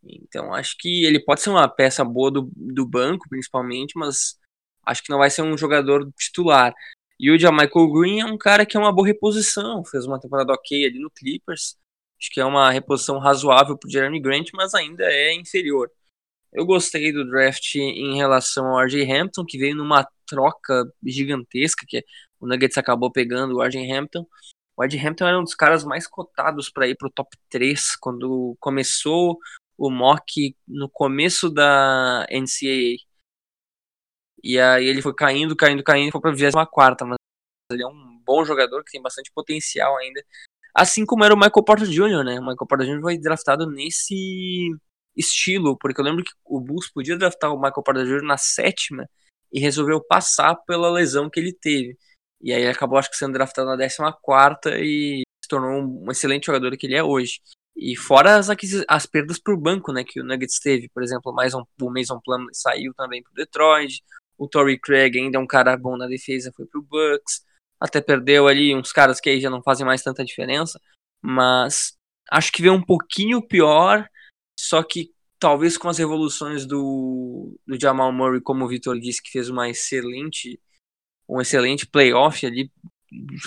Então acho que ele pode ser uma peça boa do, do banco, principalmente, mas acho que não vai ser um jogador titular. E o Michael Green é um cara que é uma boa reposição, fez uma temporada ok ali no Clippers. Acho que é uma reposição razoável para Jeremy Grant, mas ainda é inferior. Eu gostei do draft em relação ao RJ Hampton, que veio numa troca gigantesca, que o Nuggets acabou pegando o RJ Hampton. O RJ Hampton era um dos caras mais cotados para ir para o top 3 quando começou o mock no começo da NCAA. E aí ele foi caindo, caindo, caindo, foi pra 24 mas ele é um bom jogador que tem bastante potencial ainda. Assim como era o Michael Porter Jr., né? O Michael Porter Jr. foi draftado nesse estilo, porque eu lembro que o Bulls podia draftar o Michael Porter Jr. na sétima e resolveu passar pela lesão que ele teve. E aí acabou, acho que, sendo draftado na décima quarta e se tornou um excelente jogador que ele é hoje. E fora as, as perdas para o banco, né, que o Nuggets teve, por exemplo, mais um, o Mason Plumlee saiu também para o Detroit, o Torrey Craig ainda é um cara bom na defesa, foi pro Bucks. Até perdeu ali uns caras que aí já não fazem mais tanta diferença. Mas acho que veio um pouquinho pior. Só que talvez com as evoluções do, do Jamal Murray, como o Vitor disse, que fez uma excelente, um excelente playoff ali,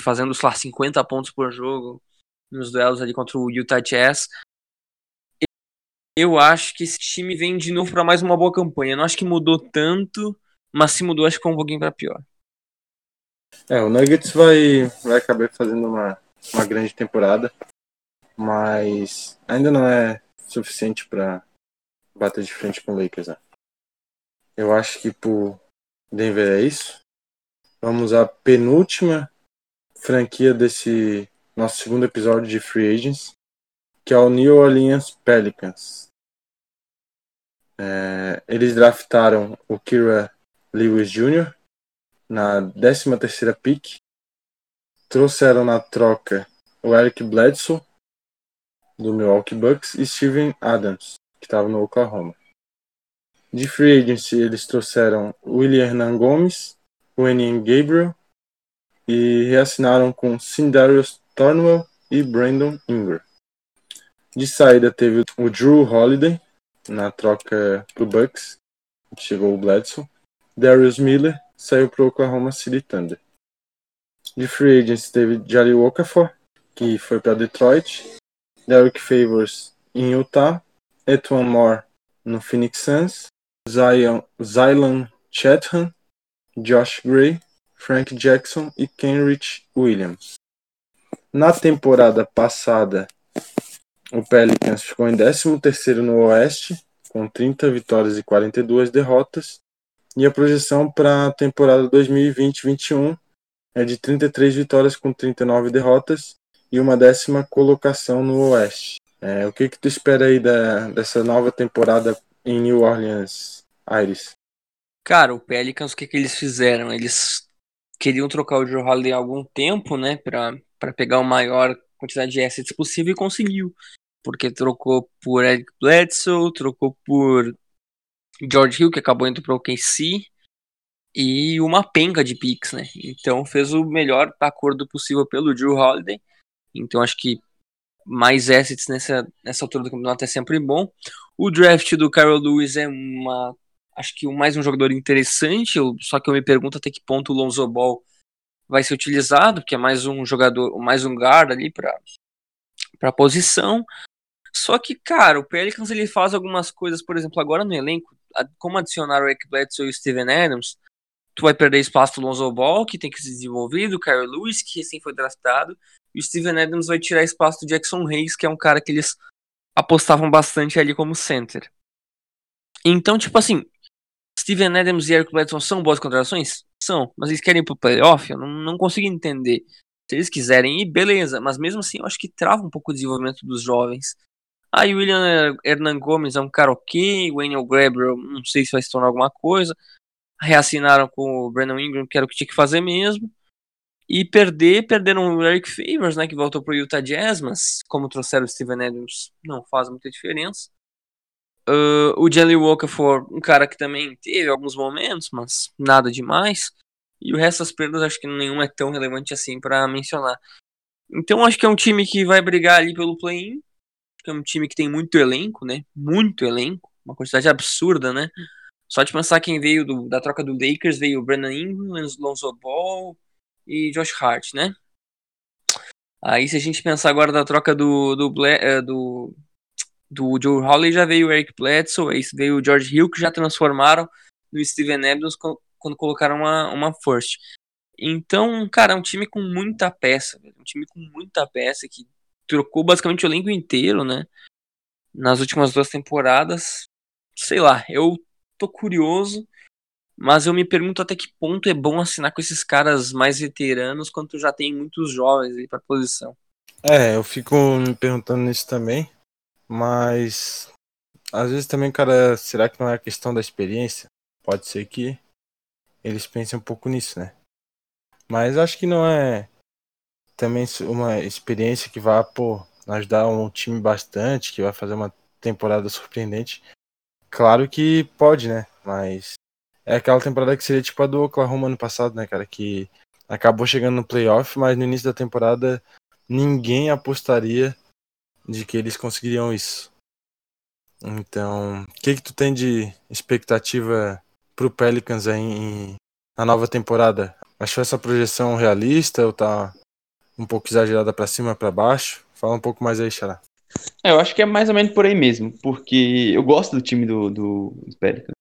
fazendo, sei lá, 50 pontos por jogo nos duelos ali contra o Utah Jazz. Eu acho que esse time vem de novo para mais uma boa campanha. Não acho que mudou tanto mas se mudou, acho que foi um pouquinho para pior. É, o Nuggets vai, vai acabar fazendo uma, uma grande temporada, mas ainda não é suficiente para bater de frente com o Lakers. Né? Eu acho que por Denver é isso. Vamos à penúltima franquia desse nosso segundo episódio de Free Agents, que é o New Orleans Pelicans. É, eles draftaram o Kira Lewis Jr. na 13ª pick. Trouxeram na troca o Eric Bledsoe do Milwaukee Bucks e Steven Adams, que estava no Oklahoma. De free agency eles trouxeram William Hernan Gomes, o Enin Gabriel e reassinaram com Cindarius Thornwell e Brandon Ingram. De saída teve o Drew Holiday na troca pro Bucks, chegou o Bledsoe Darius Miller saiu para o Oklahoma City Thunder. De free agents teve Jalil Okafor, que foi para Detroit, Derek Favors em Utah, Etwan Moore no Phoenix Suns, Zion, Zylan Chatham, Josh Gray, Frank Jackson e Kenrich Williams. Na temporada passada, o Pelicans ficou em 13º no Oeste, com 30 vitórias e 42 derrotas, e a projeção para a temporada 2020-21 é de 33 vitórias com 39 derrotas e uma décima colocação no Oeste. É, o que que tu espera aí da, dessa nova temporada em New Orleans, Aires? Cara, o Pelicans, o que, que eles fizeram? Eles queriam trocar o Joe Holiday há algum tempo, né, para pegar a maior quantidade de assets possível e conseguiu. Porque trocou por Eric Bledsoe, trocou por George Hill, que acabou indo para o KC, e uma penca de picks, né? Então fez o melhor acordo possível pelo Drew Holiday. Então acho que mais assets nessa, nessa altura do campeonato é sempre bom. O draft do Carol Lewis é uma. Acho que mais um jogador interessante, só que eu me pergunto até que ponto o Lonzo Ball vai ser utilizado, porque é mais um jogador, mais um guard ali para para posição. Só que, cara, o Pelicans ele faz algumas coisas, por exemplo, agora no elenco, como adicionar o Eric e o Steven Adams, tu vai perder espaço do Lonzo Ball, que tem que ser desenvolvido, o Kyle Lewis, que recém foi draftado, e o Steven Adams vai tirar espaço do Jackson Hayes, que é um cara que eles apostavam bastante ali como center. Então, tipo assim, Steven Adams e Eric Bledsoe são boas contratações? São, mas eles querem ir pro playoff? Eu não, não consigo entender. Se eles quiserem ir, beleza, mas mesmo assim eu acho que trava um pouco o desenvolvimento dos jovens. Aí o William Hernan Gomes é um cara ok, o Wayne Gabriel não sei se vai se tornar alguma coisa. Reassinaram com o Brandon Ingram, que era o que tinha que fazer mesmo. E perder, perderam o Eric Favors, né, que voltou pro Utah Jazz, mas como trouxeram o Steven Adams, não faz muita diferença. Uh, o Jelly Walker foi um cara que também teve alguns momentos, mas nada demais. E o resto das perdas, acho que nenhum é tão relevante assim para mencionar. Então, acho que é um time que vai brigar ali pelo play-in. É um time que tem muito elenco, né? Muito elenco. Uma quantidade absurda, né? Só de pensar quem veio do, da troca do Lakers, veio o Brandon Ingram, Lonzo Ball, e Josh Hart, né? Aí se a gente pensar agora da troca do do, uh, do, do Joe Hawley, já veio o Eric Bledsoe, aí veio o George Hill, que já transformaram no Steven Adams quando colocaram uma, uma first. Então, cara, é um time com muita peça, um time com muita peça que trocou basicamente o elenco inteiro, né? Nas últimas duas temporadas. Sei lá, eu tô curioso mas eu me pergunto até que ponto é bom assinar com esses caras mais veteranos quando já tem muitos jovens aí pra posição. É, eu fico me perguntando nisso também. Mas às vezes também, cara, será que não é questão da experiência? Pode ser que eles pensem um pouco nisso, né? Mas acho que não é também uma experiência que vai, pô, ajudar um time bastante, que vai fazer uma temporada surpreendente. Claro que pode, né? Mas é aquela temporada que seria tipo a do Oklahoma ano passado, né, cara? Que acabou chegando no playoff, mas no início da temporada ninguém apostaria de que eles conseguiriam isso. Então, o que, que tu tem de expectativa pro Pelicans aí em, na nova temporada? Achou essa projeção realista ou tá um pouco exagerada para cima para baixo? Fala um pouco mais aí, Xará. É, eu acho que é mais ou menos por aí mesmo, porque eu gosto do time do, do Pelicans.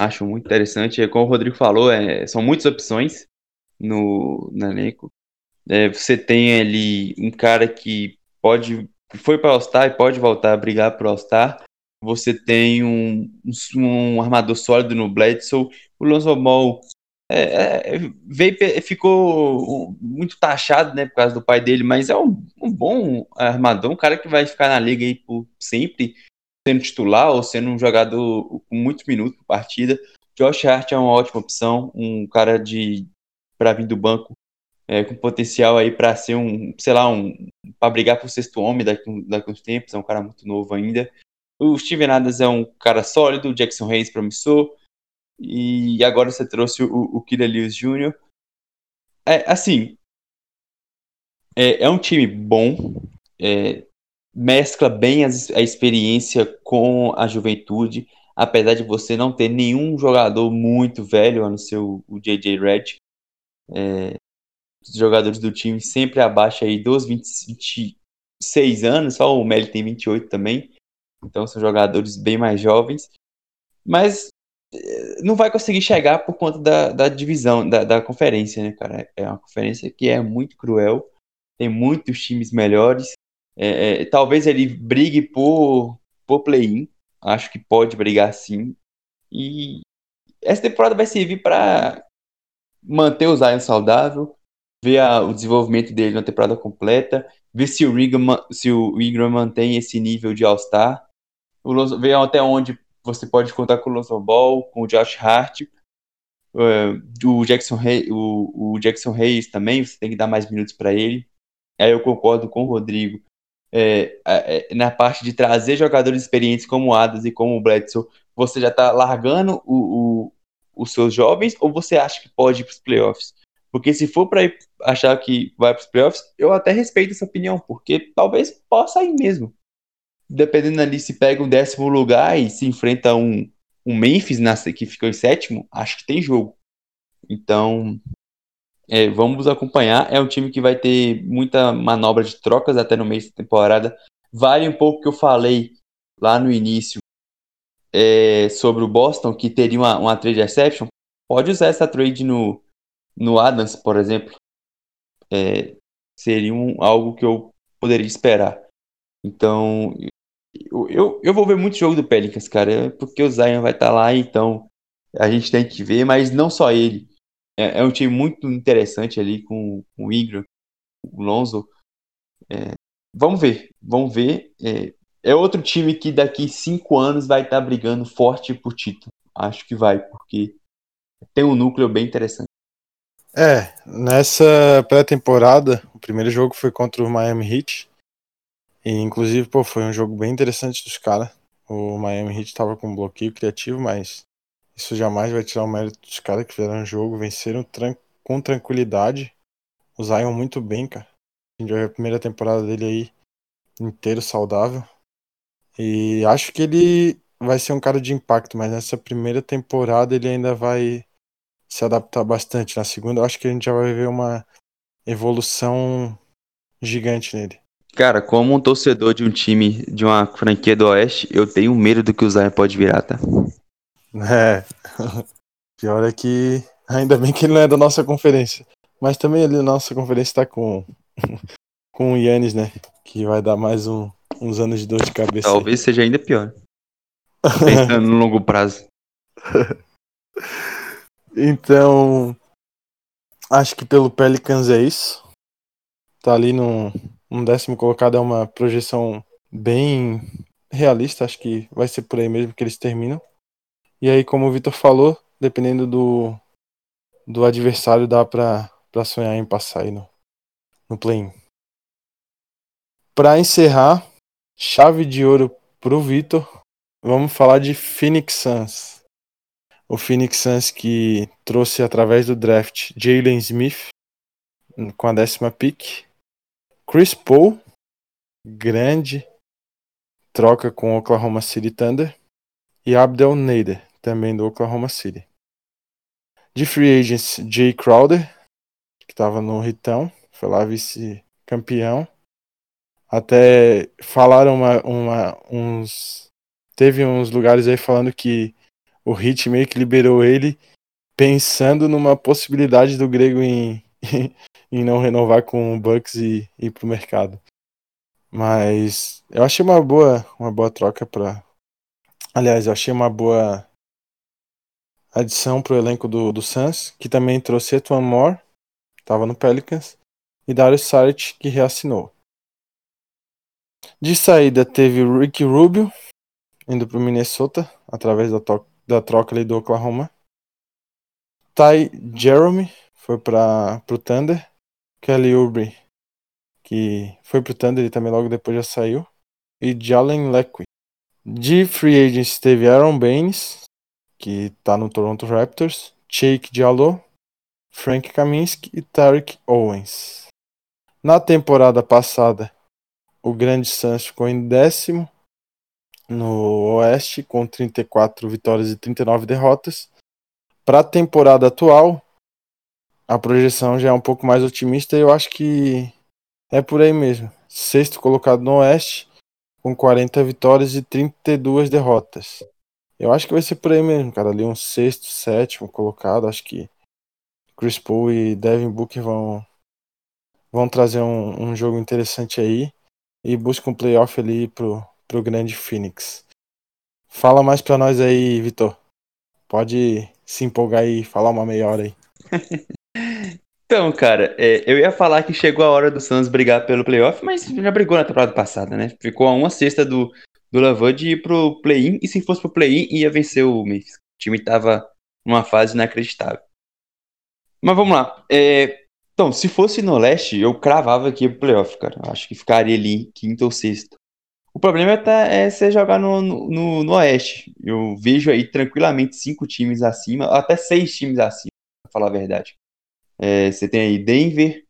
Acho muito interessante. Como o Rodrigo falou, é, são muitas opções no, no elenco. É, você tem ali um cara que pode foi para All-Star e pode voltar a brigar para All-Star. Você tem um, um, armador sólido no Bledsoe. O Lonzo Ball é, é, veio, ficou muito taxado né, por causa do pai dele, mas é um, um bom armador, um cara que vai ficar na liga aí por sempre sendo titular ou sendo um jogador com muitos minutos por partida. Josh Hart é uma ótima opção, um cara de para vir do banco é, com potencial aí para ser um, sei lá, um para brigar por sexto homem daqui, daqui uns tempos, é um cara muito novo ainda. O Steven Adams é um cara sólido, Jackson Hayes promissor, e agora você trouxe o, o Kira Lewis Jr. É, assim, é, é um time bom, é, mescla bem a, a experiência com a juventude. apesar de você não ter nenhum jogador muito velho, a não ser o, o JJ Redd, é, os jogadores do time sempre abaixo aí dos 20, 26 anos, só o Meli tem 28 também, então são jogadores bem mais jovens, mas é, não vai conseguir chegar por conta da, da divisão, da, da conferência, né, cara? É uma conferência que é muito cruel, tem muitos times melhores, é, é, talvez ele brigue por, por play-in, acho que pode brigar sim. E essa temporada vai servir para manter o Zion saudável, ver a, o desenvolvimento dele na temporada completa, ver se o Ingram, se o Ingram mantém esse nível de All-Star, ver até onde você pode contar com o Lonzo Ball, com o Josh Hart, uh, o, Jackson Rey, o, o Jackson Hayes também, você tem que dar mais minutos para ele. Aí eu concordo com o Rodrigo é, é, na parte de trazer jogadores experientes como o Adams e como o Bledsoe, você já está largando o, o, os seus jovens ou você acha que pode ir para os playoffs? Porque se for para achar que vai para os playoffs, eu até respeito essa opinião, porque talvez possa ir mesmo. Dependendo ali se pega o décimo lugar e se enfrenta um, um Memphis na, que ficou em sétimo, acho que tem jogo. Então, é, vamos acompanhar. É um time que vai ter muita manobra de trocas até no meio da temporada. Vale um pouco que eu falei lá no início é, sobre o Boston, que teria uma, uma trade exception. Pode usar essa trade no, no Adams, por exemplo. É, seria um, algo que eu poderia esperar. Então, eu, eu, eu, vou ver muito jogo do Pelicans, cara, porque o Zion vai estar tá lá, então a gente tem que ver, mas não só ele é, é um time muito interessante ali com, com o Ingram, o Lonzo. É, vamos ver, vamos ver. É, é, outro time que daqui cinco anos vai estar tá brigando forte por título. Acho que vai, porque tem um núcleo bem interessante. É, nessa pré-temporada, o primeiro jogo foi contra o Miami Heat. E inclusive, pô, foi um jogo bem interessante dos caras. O Miami Heat estava com um bloqueio criativo, mas isso jamais vai tirar o mérito dos caras que fizeram o jogo, venceram tran com tranquilidade. O Zion muito bem, cara. A gente vai ver a primeira temporada dele aí inteiro saudável. E acho que ele vai ser um cara de impacto, mas nessa primeira temporada ele ainda vai se adaptar bastante. Na segunda, acho que a gente já vai ver uma evolução gigante nele. Cara, como um torcedor de um time, de uma franquia do Oeste, eu tenho medo do que o Zion pode virar, tá? É. Pior é que ainda bem que ele não é da nossa conferência. Mas também ali na nossa conferência tá com, com o Yannis, né? Que vai dar mais um, uns anos de dor de cabeça. Talvez aí. seja ainda pior. Pensando no longo prazo. então, acho que pelo Pelicans é isso. Tá ali no um décimo colocado é uma projeção bem realista. Acho que vai ser por aí mesmo que eles terminam. E aí, como o Vitor falou, dependendo do, do adversário, dá pra sonhar em passar aí no, no play-in. Encerrar, chave de ouro pro Vitor, vamos falar de Phoenix Suns. O Phoenix Suns que trouxe através do draft Jalen Smith com a décima pick. Chris Paul, grande troca com Oklahoma City Thunder. E Abdel Nader, também do Oklahoma City. De free agents, Jay Crowder, que estava no Ritão, foi lá vice-campeão. Até falaram uma, uma, uns. Teve uns lugares aí falando que o Hit meio que liberou ele pensando numa possibilidade do Grego em, em não renovar com o Bucks e ir pro mercado. Mas eu achei uma boa, uma boa troca para. Aliás, eu achei uma boa adição para o elenco do, do Suns, que também trouxe Etuan Moore, estava no Pelicans, e Darius Saric, que reassinou. De saída teve Ricky Rubio, indo para o Minnesota, através da, da troca ali do Oklahoma. Ty Jeremy foi para o Thunder. Kelly Oubre, que foi para o Thunder e também logo depois já saiu. E Jalen Leckie. De free agents teve Aaron Baines, que está no Toronto Raptors, Jake Diallo, Frank Kaminsky e Tarek Owens. Na temporada passada, o grande Suns ficou em décimo, no Oeste, com 34 vitórias e 39 derrotas. Para a temporada atual, a projeção já é um pouco mais otimista e eu acho que é por aí mesmo. Sexto colocado no Oeste, com 40 vitórias e 32 derrotas. Eu acho que vai ser por aí mesmo, cara. Ali um sexto, sétimo colocado. Acho que Chris Paul e Devin Booker vão, vão trazer um, um jogo interessante aí e busca um playoff ali pro, pro grande Phoenix. Fala mais pra nós aí, Vitor. Pode se empolgar e falar uma meia hora aí. então, cara, é, eu ia falar que chegou a hora do Suns brigar pelo playoff, mas já brigou na temporada passada, né? Ficou a uma sexta do, do Lavan de ir pro play-in, e se fosse pro play-in, ia vencer o Memphis. O time tava numa fase inacreditável. Mas vamos lá. É, então, se fosse no leste, eu cravava aqui pro playoff, cara. Acho que ficaria ali quinto ou sexto. O problema é, tá, é você jogar no, no, no, Oeste. Eu vejo aí tranquilamente cinco times acima, até seis times acima, pra falar a verdade. É, você tem aí Denver,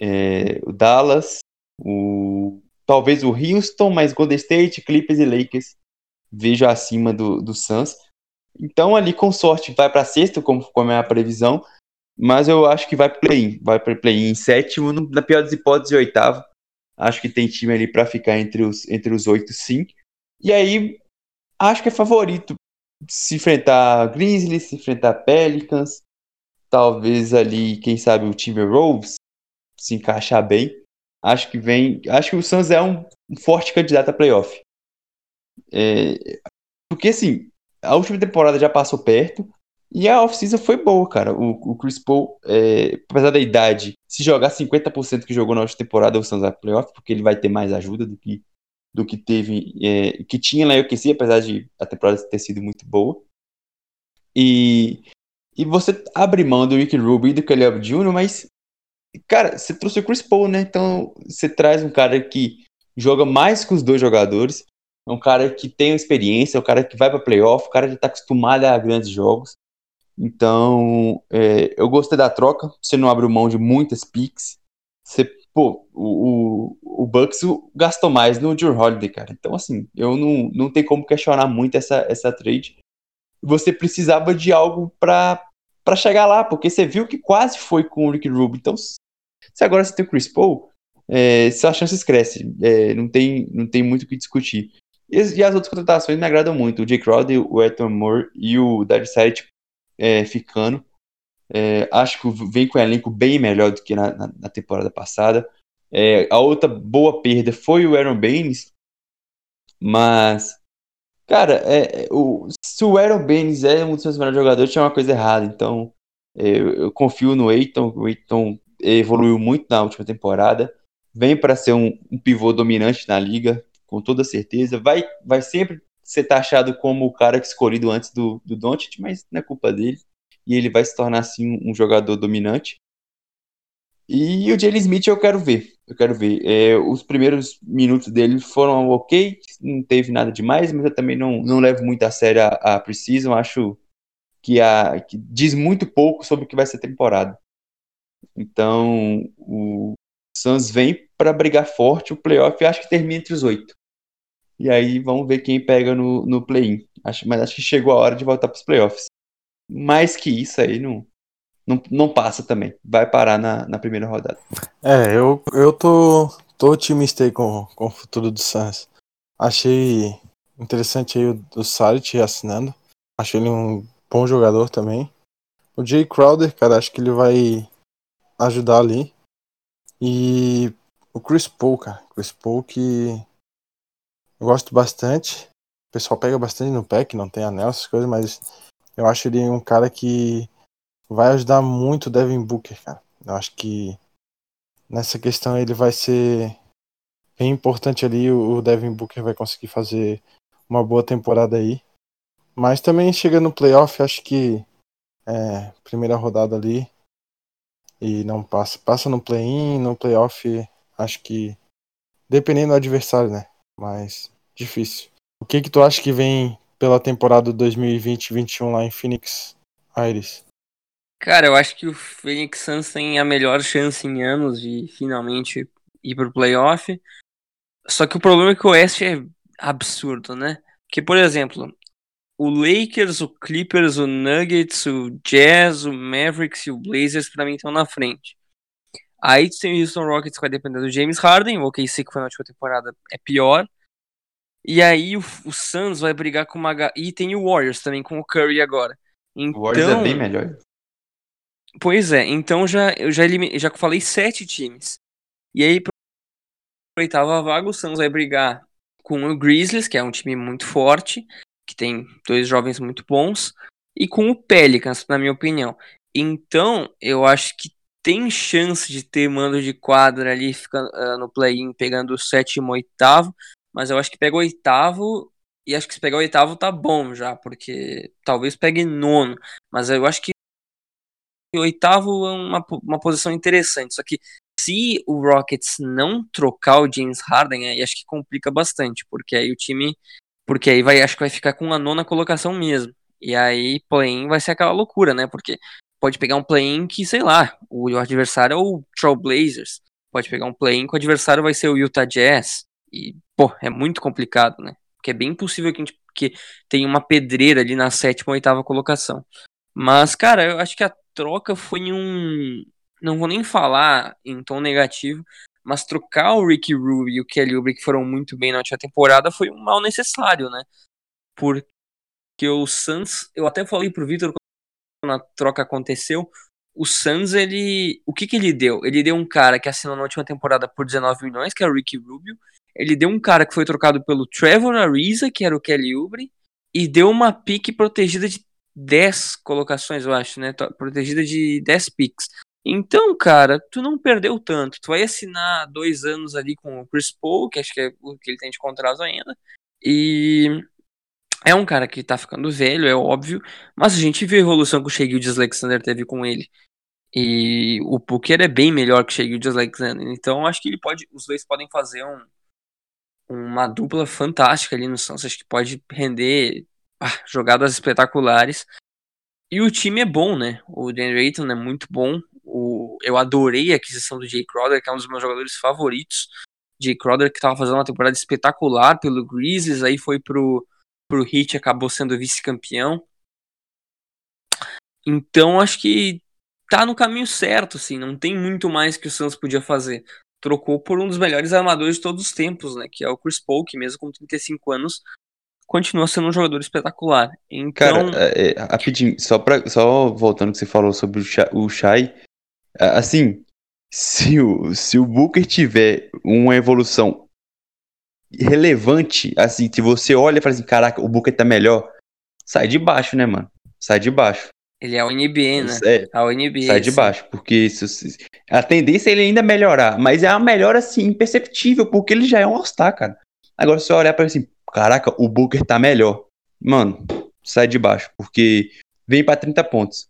é, o Dallas, o, talvez o Houston, mas Golden State, Clippers e Lakers vejo acima do, do Suns. Então ali com sorte vai para sexto, como, como é a previsão, mas eu acho que vai para play-in, vai para play-in sétimo, na pior das hipóteses oitavo. Acho que tem time ali para ficar entre os, entre os oito, sim. E aí, acho que é favorito se enfrentar Grizzlies, se enfrentar Pelicans. Talvez ali, quem sabe, o time Wolves se encaixar bem. Acho que vem. Acho que o Suns é um, forte candidato a playoff. É, porque assim, a última temporada já passou perto. E a off-season foi boa, cara. O, o Chris Paul, é, apesar da idade, se jogar 50% que jogou na última temporada, o Suns vai playoff, porque ele vai ter mais ajuda do que, do que teve, é, que tinha na UQC, apesar de a temporada ter sido muito boa. E, e você abre mão do Rick Rubio e do Caleb Jr., mas, cara, você trouxe o Chris Paul, né? Então, você traz um cara que joga mais que os dois jogadores, é um cara que tem experiência, é um cara que vai para playoff, o cara já tá acostumado a grandes jogos. Então, é, eu gostei da troca. Você não abre mão de muitas picks. Você, pô, o, o, o Bucks gastou mais no Drew Holiday, cara. Então, assim, eu não, não tem como questionar muito essa, essa trade. Você precisava de algo para chegar lá, porque você viu que quase foi com o Rick Rubio. Então, se agora você tem o Chris Paul, é, suas chances crescem. É, não, tem, não tem muito o que discutir. E, e, as outras contratações me agradam muito. O Jake Crowder, o Ethan Moore e o Darius Saric é, ficando. É, acho que vem com um elenco bem melhor do que na, na, na temporada passada. É, a outra boa perda foi o Aaron Baines, mas, cara, é, é o, se o Aaron Baines é um dos seus melhores jogadores, tinha uma coisa errada. Então, é, eu, eu confio no Eiton. O Eiton evoluiu muito na última temporada. Vem para ser um, um pivô dominante na liga, com toda certeza. Vai, vai sempre ser taxado como o cara escolhido antes do, do Doncic, mas não é culpa dele. E ele vai se tornar, assim, um jogador dominante. E o Jalen Smith eu quero ver. Eu quero ver. É, os primeiros minutos dele foram ok, não teve nada demais, mas eu também não, não levo muito a sério a, a Precision. Acho que, a, que diz muito pouco sobre o que vai ser a temporada. Então, o Suns vem para brigar forte. O playoff acho que termina entre os oito. E aí vamos ver quem pega no, no play-in. Mas acho que chegou a hora de voltar para os playoffs. Mais que isso aí não, não, não passa também. Vai parar na, na primeira rodada. É, eu, eu tô, tô otimista com, com o futuro do Suns. Achei interessante aí o, o Saric assinando. Acho ele um bom jogador também. O Jay Crowder, cara, acho que ele vai ajudar ali. E o Chris Paul, cara. Chris Paul que eu gosto bastante. O pessoal pega bastante no pé, que não tem anel, essas coisas, mas eu acho ele um cara que vai ajudar muito o Devin Booker, cara. Eu acho que nessa questão ele vai ser bem importante ali. O Devin Booker vai conseguir fazer uma boa temporada aí. Mas também chega no playoff, acho que é, primeira rodada ali e não passa. Passa no play-in, no playoff, acho que dependendo do adversário, né? mas difícil. O que que tu acha que vem pela temporada 2020-21 lá em Phoenix, Aires? Cara, eu acho que o Phoenix Suns tem a melhor chance em anos de finalmente ir pro playoff. Só que o problema é que o Oeste é absurdo, né? Que, por exemplo, o Lakers, o Clippers, o Nuggets, o Jazz, o Mavericks e o Blazers para mim estão na frente. Aí tem o Houston Rockets que vai depender do James Harden, o OKC que foi na última temporada é pior. E aí o, o Suns vai brigar com uma e tem o Warriors também com o Curry agora. Então, O Warriors é bem melhor. Pois é, então já eu já elimi- já falei sete times. E aí pra oitava vaga o Suns vai brigar com o Grizzlies, que é um time muito forte, que tem dois jovens muito bons, e com o Pelicans, na minha opinião. Então, eu acho que tem chance de ter mando de quadra ali ficando ah, no play-in pegando o sétimo, oitavo, mas eu acho que pega o oitavo e acho que se pegar o oitavo tá bom já, porque talvez pegue nono, mas eu acho que o oitavo é uma, uma posição interessante. Só que se o Rockets não trocar o James Harden, aí acho que complica bastante, porque aí o time. Porque aí vai, acho que vai ficar com a nona colocação mesmo. E aí, play-in vai ser aquela loucura, né? Porque pode pegar um play-in que, sei lá, o adversário é o Trailblazers. Pode pegar um play-in que o adversário vai ser o Utah Jazz. E, pô, é muito complicado, né? Porque é bem possível que a gente que tenha uma pedreira ali na sétima ou oitava colocação. Mas, cara, eu acho que a troca foi um. Não vou nem falar em tom negativo, mas trocar o Ricky Rubio e o Kelly Oubre, que foram muito bem na última temporada, foi um mal necessário, né? Porque o Suns, eu até falei pro Vitor quando a troca aconteceu, o Suns, ele. O que que ele deu? Ele deu um cara que assinou na última temporada por 19 milhões, que é o Ricky Rubio. Ele deu um cara que foi trocado pelo Trevor Ariza, que era o Kelly Oubre, e deu uma pique protegida de 10 colocações, eu acho, né? Protegida de 10 picks. Então, cara, tu não perdeu tanto. Tu vai assinar dois anos ali com o Chris Paul, que acho que é o que ele tem de contrato ainda. E é um cara que tá ficando velho, é óbvio. Mas a gente viu a evolução que o Shea Gilgeous Alexander teve com ele. E o Booker é bem melhor que o Shea Gilgeous Alexander. Então, acho que ele pode, os dois podem fazer um, uma dupla fantástica ali no Suns. Acho que pode render ah, jogadas espetaculares. E o time é bom, né? O Dan Ayton é muito bom. O, eu adorei a aquisição do Jay Crowder, que é um dos meus jogadores favoritos. Jay Crowder, que estava fazendo uma temporada espetacular pelo Grizzlies, aí foi pro, pro Heat acabou sendo vice-campeão. Então, acho que tá no caminho certo, assim. Não tem muito mais que o Suns podia fazer. Trocou por um dos melhores armadores de todos os tempos, né? Que é o Chris Paul, que mesmo com 35 anos continua sendo um jogador espetacular. Então, Cara, é, é, rapidinho, só, pra, só voltando que você falou sobre o Shai, assim, se o, se o Booker tiver uma evolução relevante, assim, que você olha e fala assim, caraca, o Booker tá melhor, sai de baixo, né, mano? Sai de baixo. ele é o NBA, né? É, A NBA. sai de sim. baixo, porque se- a tendência é ele ainda melhorar, mas é uma melhora, assim, imperceptível, porque ele já é um All-Star, cara. Agora, se você olhar para assim, caraca, o Booker tá melhor. Mano, sai de baixo, porque vem pra 30 pontos.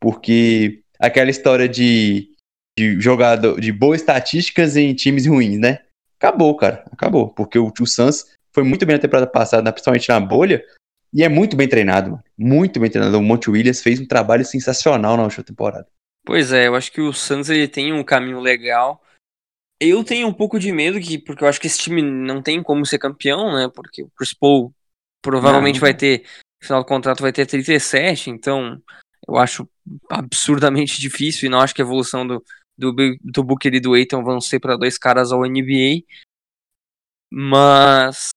Porque aquela história de, de jogador, de boas estatísticas em times ruins, né? Acabou, cara, acabou. Porque o, o Suns foi muito bem na temporada passada, principalmente na bolha, e é muito bem treinado, mano. Muito bem treinado. O Monte Williams fez um trabalho sensacional na última temporada. Pois é, eu acho que o Suns ele tem um caminho legal. Eu tenho um pouco de medo que porque eu acho que esse time não tem como ser campeão, né? Porque o Chris Paul provavelmente Não. vai ter no final do contrato vai ter 37, então eu acho absurdamente difícil e não acho que a evolução do do, do Booker e do Aiton vão ser para dois caras ao NBA. Mas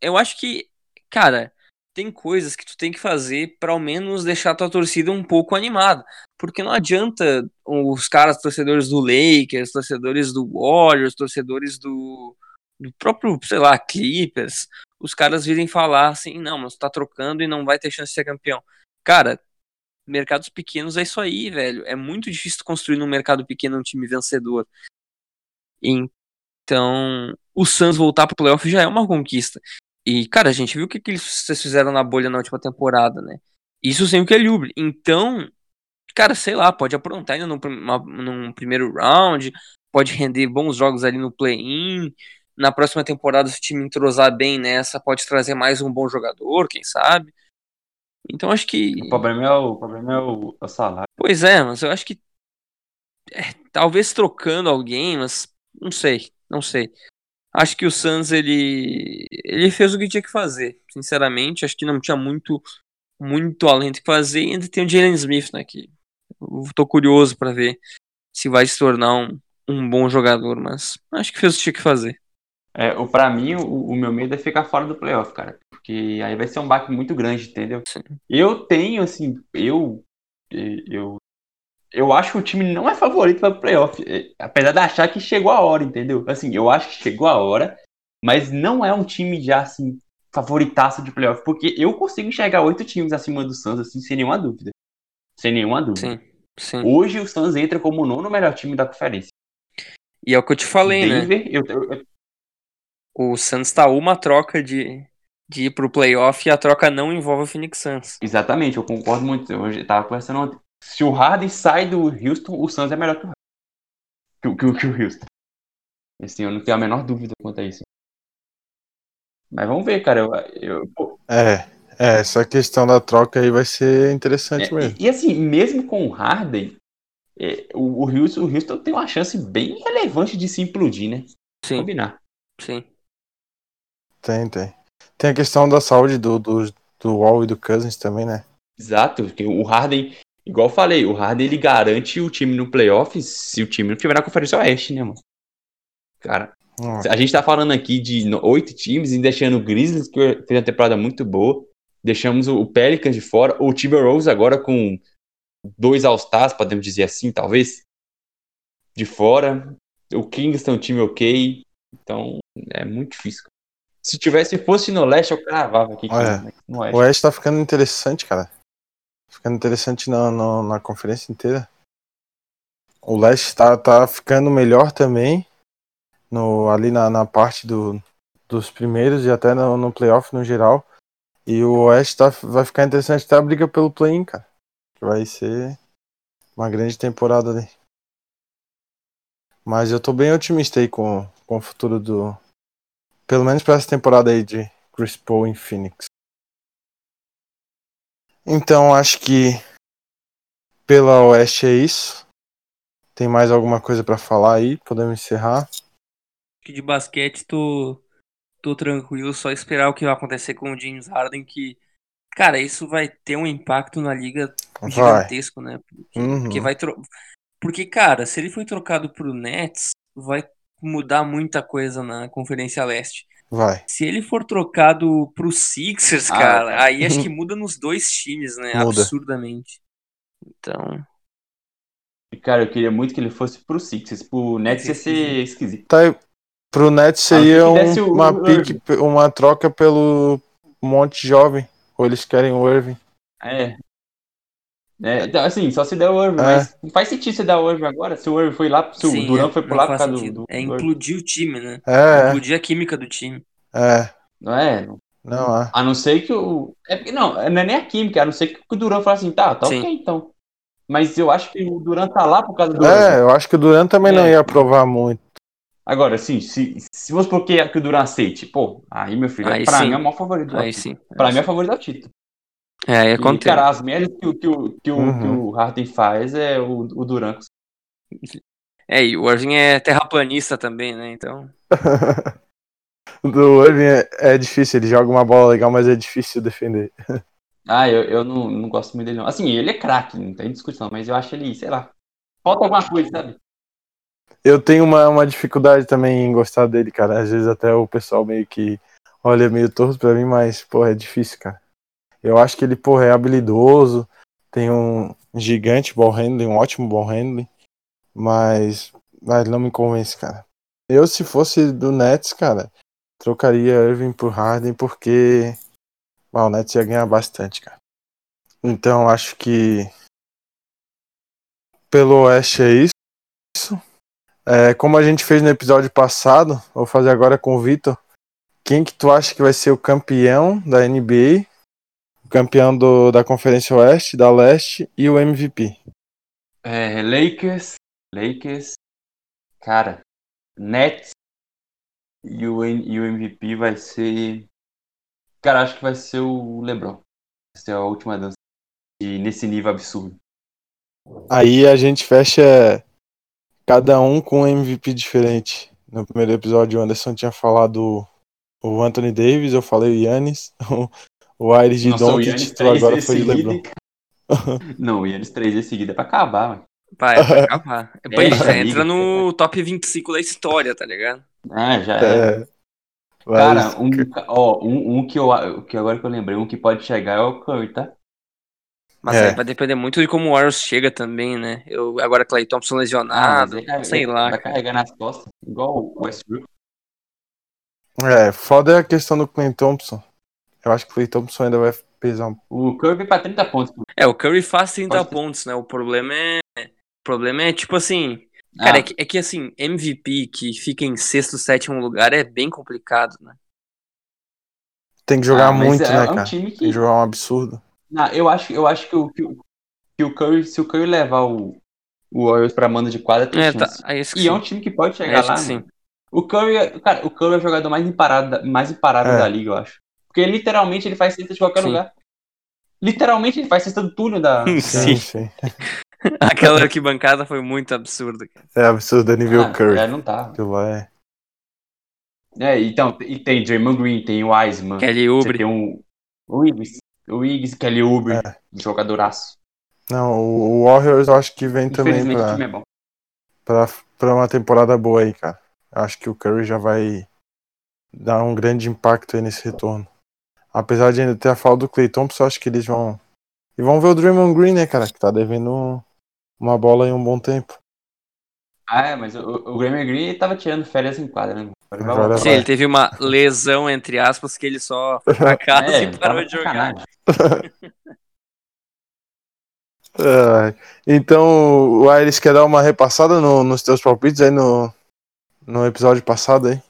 eu acho que, cara, tem coisas que tu tem que fazer para ao menos deixar tua torcida um pouco animada. Porque não adianta os caras, torcedores do Lakers, torcedores do Warriors, torcedores do, do próprio, sei lá, Clippers, os caras virem falar assim, não, mas tu tá trocando e não vai ter chance de ser campeão. Cara, mercados pequenos é isso aí, velho. É muito difícil construir num mercado pequeno um time vencedor. Então, o Suns voltar pro playoff já é uma conquista. E, cara, a gente viu o que, que vocês fizeram na bolha na última temporada, né? Isso sem o Kelly. Então, cara, sei lá, pode aprontar ainda num, uma- num primeiro round, pode render bons jogos ali no play-in. Na próxima temporada, se o time entrosar bem nessa, pode trazer mais um bom jogador, quem sabe. Então, acho que. O problema é o, o problema é o, é o salário. Pois é, mas eu acho que. é, talvez trocando alguém, mas não sei, não sei. Acho que o Suns ele ele fez o que tinha que fazer. Sinceramente, acho que não tinha muito muito além do que fazer. E ainda tem o Jalen Smith, né? Que eu tô curioso para ver se vai se tornar um, um bom jogador, mas acho que fez o que tinha que fazer. É, o, pra mim, o, o meu medo é ficar fora do playoff, cara. Porque aí vai ser um baque muito grande, entendeu? Sim. Eu tenho, assim, eu. Eu. Eu acho que o time não é favorito para playoff. é, Apesar de achar que chegou a hora, entendeu? Assim, eu acho que chegou a hora, mas não é um time já, assim, favoritaço de playoff. Porque eu consigo enxergar oito times acima do Suns, assim, sem nenhuma dúvida. Sem nenhuma dúvida. Sim, sim. Hoje o Suns entra como o nono melhor time da conferência. E é o que eu te falei, né? Denver, eu, eu- eu- O Suns tá uma troca de, de ir pro playoff e a troca não envolve o Phoenix Suns. exatamente, eu concordo muito. Eu tava conversando ontem. Se o Harden sai do Houston, o Suns é melhor que o que, o- que, o- que o Houston. Assim, eu não tenho a menor dúvida quanto a isso. Mas vamos ver, cara. Eu, eu- pô, É, é, essa questão da troca aí vai ser interessante é, mesmo. e, e assim, mesmo com o Harden, é, o, o Houston, o Houston tem uma chance bem relevante de se implodir, né? Sim, Combinar. sim. Tem, tem. Tem a questão da saúde do, do, do Wall e do Cousins também, né? Exato, porque o Harden, igual eu falei, o Harden ele garante o time no playoff se o time não tiver na Conferência Oeste, né, mano? Cara, Hum, a gente tá falando aqui de oito times e deixando o Grizzlies, que fez uma temporada muito boa, deixamos o o Pelicans de fora, o Timberwolves agora com dois All-Stars, podemos dizer assim, talvez, de fora, o Kings tem um time ok, então é muito difícil. Se tivesse, fosse no leste, eu cravava aqui. Olha, no- no O oeste. Oeste tá ficando interessante, cara. Ficando interessante na, na, na conferência inteira. O Leste tá, tá ficando melhor também. No, ali na, na parte do, dos primeiros e até no, no playoff no geral. E o Oeste tá, vai ficar interessante até a briga pelo play-in, cara. Que vai ser uma grande temporada ali. Mas eu tô bem otimista aí com, com o futuro do. Pelo menos pra essa temporada aí de Chris Paul em Phoenix. Então acho que pela Oeste é isso. Tem mais alguma coisa pra falar aí? Podemos encerrar? que de basquete tô, tô tranquilo, só esperar o que vai acontecer com o James Harden, que, cara, isso vai ter um impacto na liga Vai. gigantesco, né? Porque, Uhum. porque vai tro... Porque, cara, se ele foi trocado pro Nets, vai mudar muita coisa na Conferência Leste. Vai. Se ele for trocado pro Sixers, Ah, cara, cara. aí acho que muda nos dois times, né? Muda. Absurdamente. Então, Cara, eu queria muito que ele fosse pro Sixers. Pro Nets ia ser esquisito. Tá. Pro Nets seria que desse um- o- uma o pique, uma troca pelo monte jovem. Ou eles querem o Irving. É. É, então, assim, só se der o Irving, É. mas não faz sentido você dar o Irving agora. Se o Irving foi lá, se o sim, Durant é, foi por não lá por causa do, do, É implodir o time, né? É, Implodir a química do time. é. Não é? Não, é. A não ser que o. É porque não, não é nem a química, a não ser que o Durant fale assim, tá, tá Sim. ok então. Mas eu acho que o Durant tá lá por causa do É, Irving. eu acho que o Durant também não É. ia aprovar muito. Agora, assim, se, se vamos supor que, o Durant aceite, pô, aí, meu filho, Aí pra sim. mim é o maior favorito do Aí sim. Pra mim é o favorito do título. É, aí E, acontece. cara, as médias que, o- que, o- que, o, Uhum. que o Harden faz é o, o Durant. É, e o Irving é terraplanista também, né? Então. O do Irving é, é difícil, ele joga uma bola legal, mas é difícil defender. Ah, eu, eu não, não gosto muito dele, não. Assim, ele é craque, não tem discussão, mas eu acho ele, sei lá. Falta alguma coisa, sabe? Eu tenho uma, uma dificuldade também em gostar dele, cara. Às vezes até o pessoal meio que olha meio torto pra mim, mas, porra, é difícil, cara. Eu acho que ele, é habilidoso, tem um gigante ball handling, um ótimo ball handling, mas, mas não me convence, cara. Eu, se fosse do Nets, cara, trocaria Irving por Harden, porque o Nets ia ganhar bastante, cara. Então, acho que pelo Oeste é isso. É, como a gente fez no episódio passado, vou fazer agora com o Vitor. Quem que tu acha que vai ser o campeão da NBA, campeão do, da Conferência Oeste, da Leste e o MVP? É, Lakers, Lakers, cara, Nets e o, e o MVP vai ser. Cara, acho que vai ser o LeBron. Vai ser a última dança. E nesse nível absurdo. Aí a gente fecha cada um com um MVP diferente No primeiro episódio, o Anderson tinha falado o Anthony Davis, eu falei o Yannis, o Aires de Doncic, tu três agora foi de LeBron. Não, o Yannis três vezes seguida é pra acabar, mano. Vai, vai acabar. É, Pois essa é, entra no top 25 da história, tá ligado? Ah, já é. É. Cara, um, ó, um, um que eu que agora que eu lembrei, um que pode chegar é o Curry, tá? Mas É. vai depender muito de como o Warriors chega também, né? Eu, agora Clay Thompson Ah, lesionado, aí, sei lá. Vai carregar nas costas, igual o Westbrook. é, foda é a questão do Clay Thompson. Eu acho que o Clay Thompson ainda vai pesar um O Curry pra 30 pontos. É, o Curry faz 30 Pode pontos, né? O problema é. O problema é, tipo assim. Cara, Ah, é, que, é que assim, MVP que fica em sexto, sétimo lugar é bem complicado, né? Tem que jogar ah, muito, é, né, é um cara? time Tem que. que jogar um absurdo. Não, eu acho, eu acho que, o, que, o, que o Curry, se o Curry levar o, o Warriors pra manda de quadra, tem É, tá. É isso que E é sim. um time que pode É chegar lá. que sim. mano. O Curry, é- cara, o Curry é o jogador mais imparável, da- mais imparável É. da liga, eu acho. Porque literalmente ele faz cesta de qualquer Sim. lugar. Literalmente ele faz cesta do túnel da. Sim. Sim, sim. Aquela arquibancada foi muito absurda. cara. É absurdo a nível Ah, Curry. É, não tá. Aquilo lá é. É, então, e tem Draymond Green, tem o Wiseman. Kelly Oubre. tem um, o Wiggs, o Wiggs, Kelly Oubre, É. jogadoraço. Não, o Warriors eu acho que vem também Infelizmente o pra, time é bom. pra, pra uma temporada boa aí, cara. Eu acho que o Curry já vai dar um grande impacto aí nesse retorno. Apesar de ainda ter a falta do Clay Thompson, eu acho que eles vão. E vão ver o Draymond Green, né, cara? Que tá devendo uma bola em um bom tempo. Ah, é, mas o, o Draymond Green tava tirando férias em quadra, né? Agora ele vai. Sim, ele teve uma lesão, entre aspas, que ele só foi pra casa É, e parou de jogar. É, então, o Aires quer dar uma repassada no- nos teus palpites aí no, no episódio passado aí?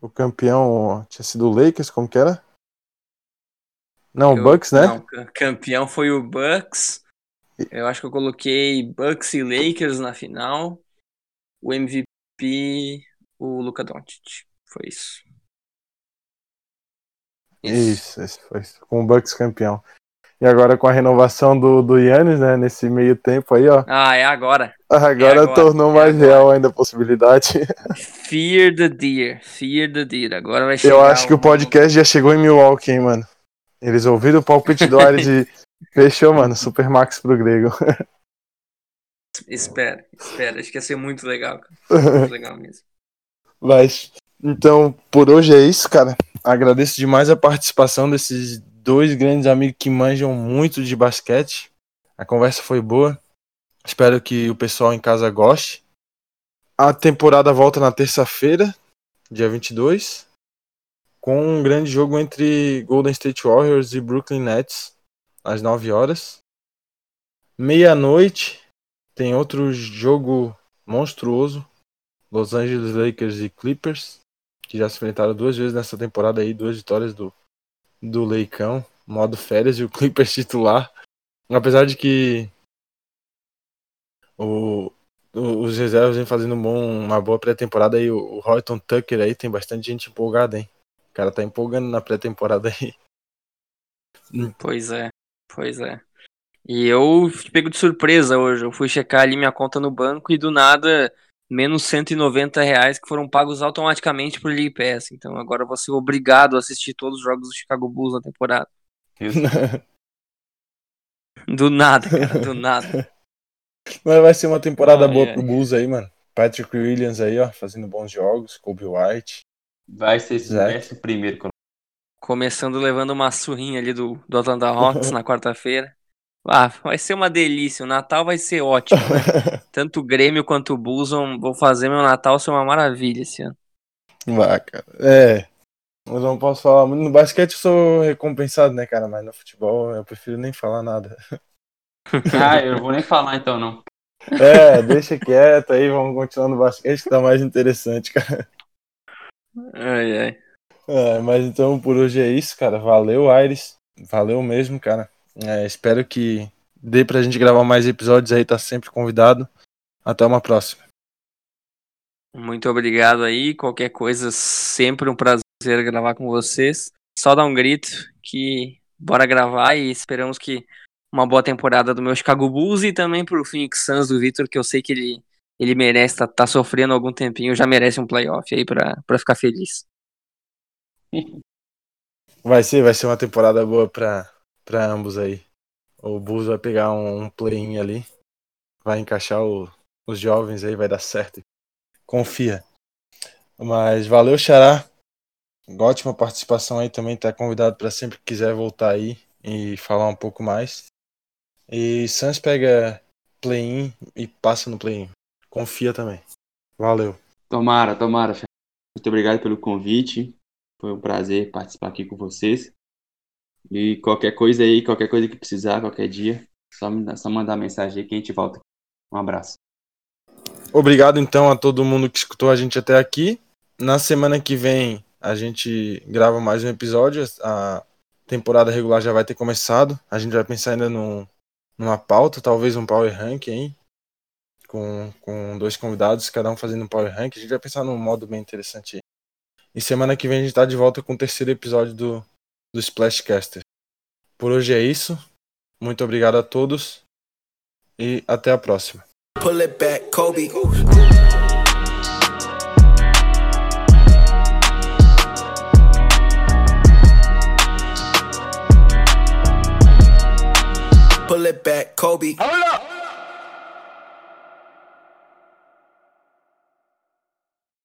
O campeão tinha sido o Lakers, como que era? Não, o Eu- Bucks, né? Não, ca- campeão foi o Bucks. Eu acho que eu coloquei Bucks e Lakers na final. O MVP, o Luka Doncic. Foi isso. Isso, isso foi isso. com o Bucks campeão. E agora com a renovação do, do Yannis, né? Nesse meio tempo aí, ó. Ah, é agora. Agora, agora, tornou é mais agora. real ainda a possibilidade. Fear the Deer. Fear the Deer. Agora vai chegar. Eu acho que o podcast já chegou em Milwaukee, hein, mano. Eles ouviram o palpite do Ares e fechou, mano. Supermax pro grego. Espera, espera. Acho que ia ser muito legal. cara. Muito legal mesmo. Mas, então, por hoje é isso, cara. Agradeço demais a participação desses dois grandes amigos que manjam muito de basquete. A conversa foi boa. Espero que o pessoal em casa goste. A temporada volta na terça-feira, dia 22, com um grande jogo entre Golden State Warriors e Brooklyn Nets, às 9 horas. Meia-noite, tem outro jogo monstruoso Los Angeles Lakers e Clippers, que já se enfrentaram duas vezes nessa temporada aí, duas vitórias do, do Leicão, modo férias e o Clippers titular. Apesar de que o, os reservas vêm fazendo bom, uma boa pré-temporada aí, o, o Horton Tucker aí tem bastante gente empolgada, hein? O cara tá empolgando na pré-temporada aí. Pois é, pois é. E eu pego de surpresa hoje. Eu fui checar ali minha conta no banco e do nada, menos 190 reais que foram pagos automaticamente por League Pass. Então agora eu vou ser obrigado a assistir todos os jogos do Chicago Bulls na temporada. Do nada, cara, do nada. Mas vai ser uma temporada Ai, boa ai. pro Bulls aí, mano. Patrick Williams aí, ó, fazendo bons jogos, Kobe White. Vai ser esse décimo primeiro. Começando levando uma surrinha ali do, do Atlanta Hawks na quarta-feira. Ah, vai ser uma delícia. O Natal vai ser ótimo, né? Tanto o Grêmio quanto o Bulls vão, vão fazer meu Natal ser uma maravilha esse ano. Vai, cara. É. Mas não posso falar muito. No basquete eu sou recompensado, né, cara? Mas no futebol eu prefiro nem falar nada. Ah, eu vou nem falar então, não. É, deixa quieto aí, vamos continuar no basquete que tá mais interessante, cara. Ai, ai. É, mas então por hoje é isso, cara. Valeu, Aires. Valeu mesmo, cara. É, espero que dê pra gente gravar mais episódios aí, tá sempre convidado. Até uma próxima. Muito obrigado aí. Qualquer coisa, sempre um prazer gravar com vocês. Só dar um grito que bora gravar e esperamos que uma boa temporada do meu Chicago Bulls e também pro Phoenix Suns do Victor, que eu sei que ele ele merece, tá, tá sofrendo algum tempinho, já merece um playoff aí pra ficar feliz. Vai ser, vai ser uma temporada boa pra ambos aí. O Bulls vai pegar um, um play-in ali, vai encaixar o, os jovens aí, vai dar certo. Confia. Mas valeu, Xará. Ótima participação aí também, tá convidado para sempre que quiser voltar aí e falar um pouco mais. E Sans pega play-in e passa no play-in. Confia também. Valeu. Tomara, tomara. Muito obrigado pelo convite. Foi um prazer participar aqui com vocês. E qualquer coisa aí, qualquer coisa que precisar, qualquer dia, só, só mandar mensagem aí que a gente volta. Um abraço. Obrigado então a todo mundo que escutou a gente até aqui. Na semana que vem a gente grava mais um episódio. A temporada regular já vai ter começado. A gente vai pensar ainda no, numa pauta, talvez um power rank aí. Com, com dois convidados, cada um fazendo um power rank. A gente vai pensar num modo bem interessante. E semana que vem a gente está de volta com o terceiro episódio do, do Splashcaster. Por hoje é isso. Muito obrigado a todos e até a próxima. Pull it back, Kobe. Pull it back, Kobe. Hold up.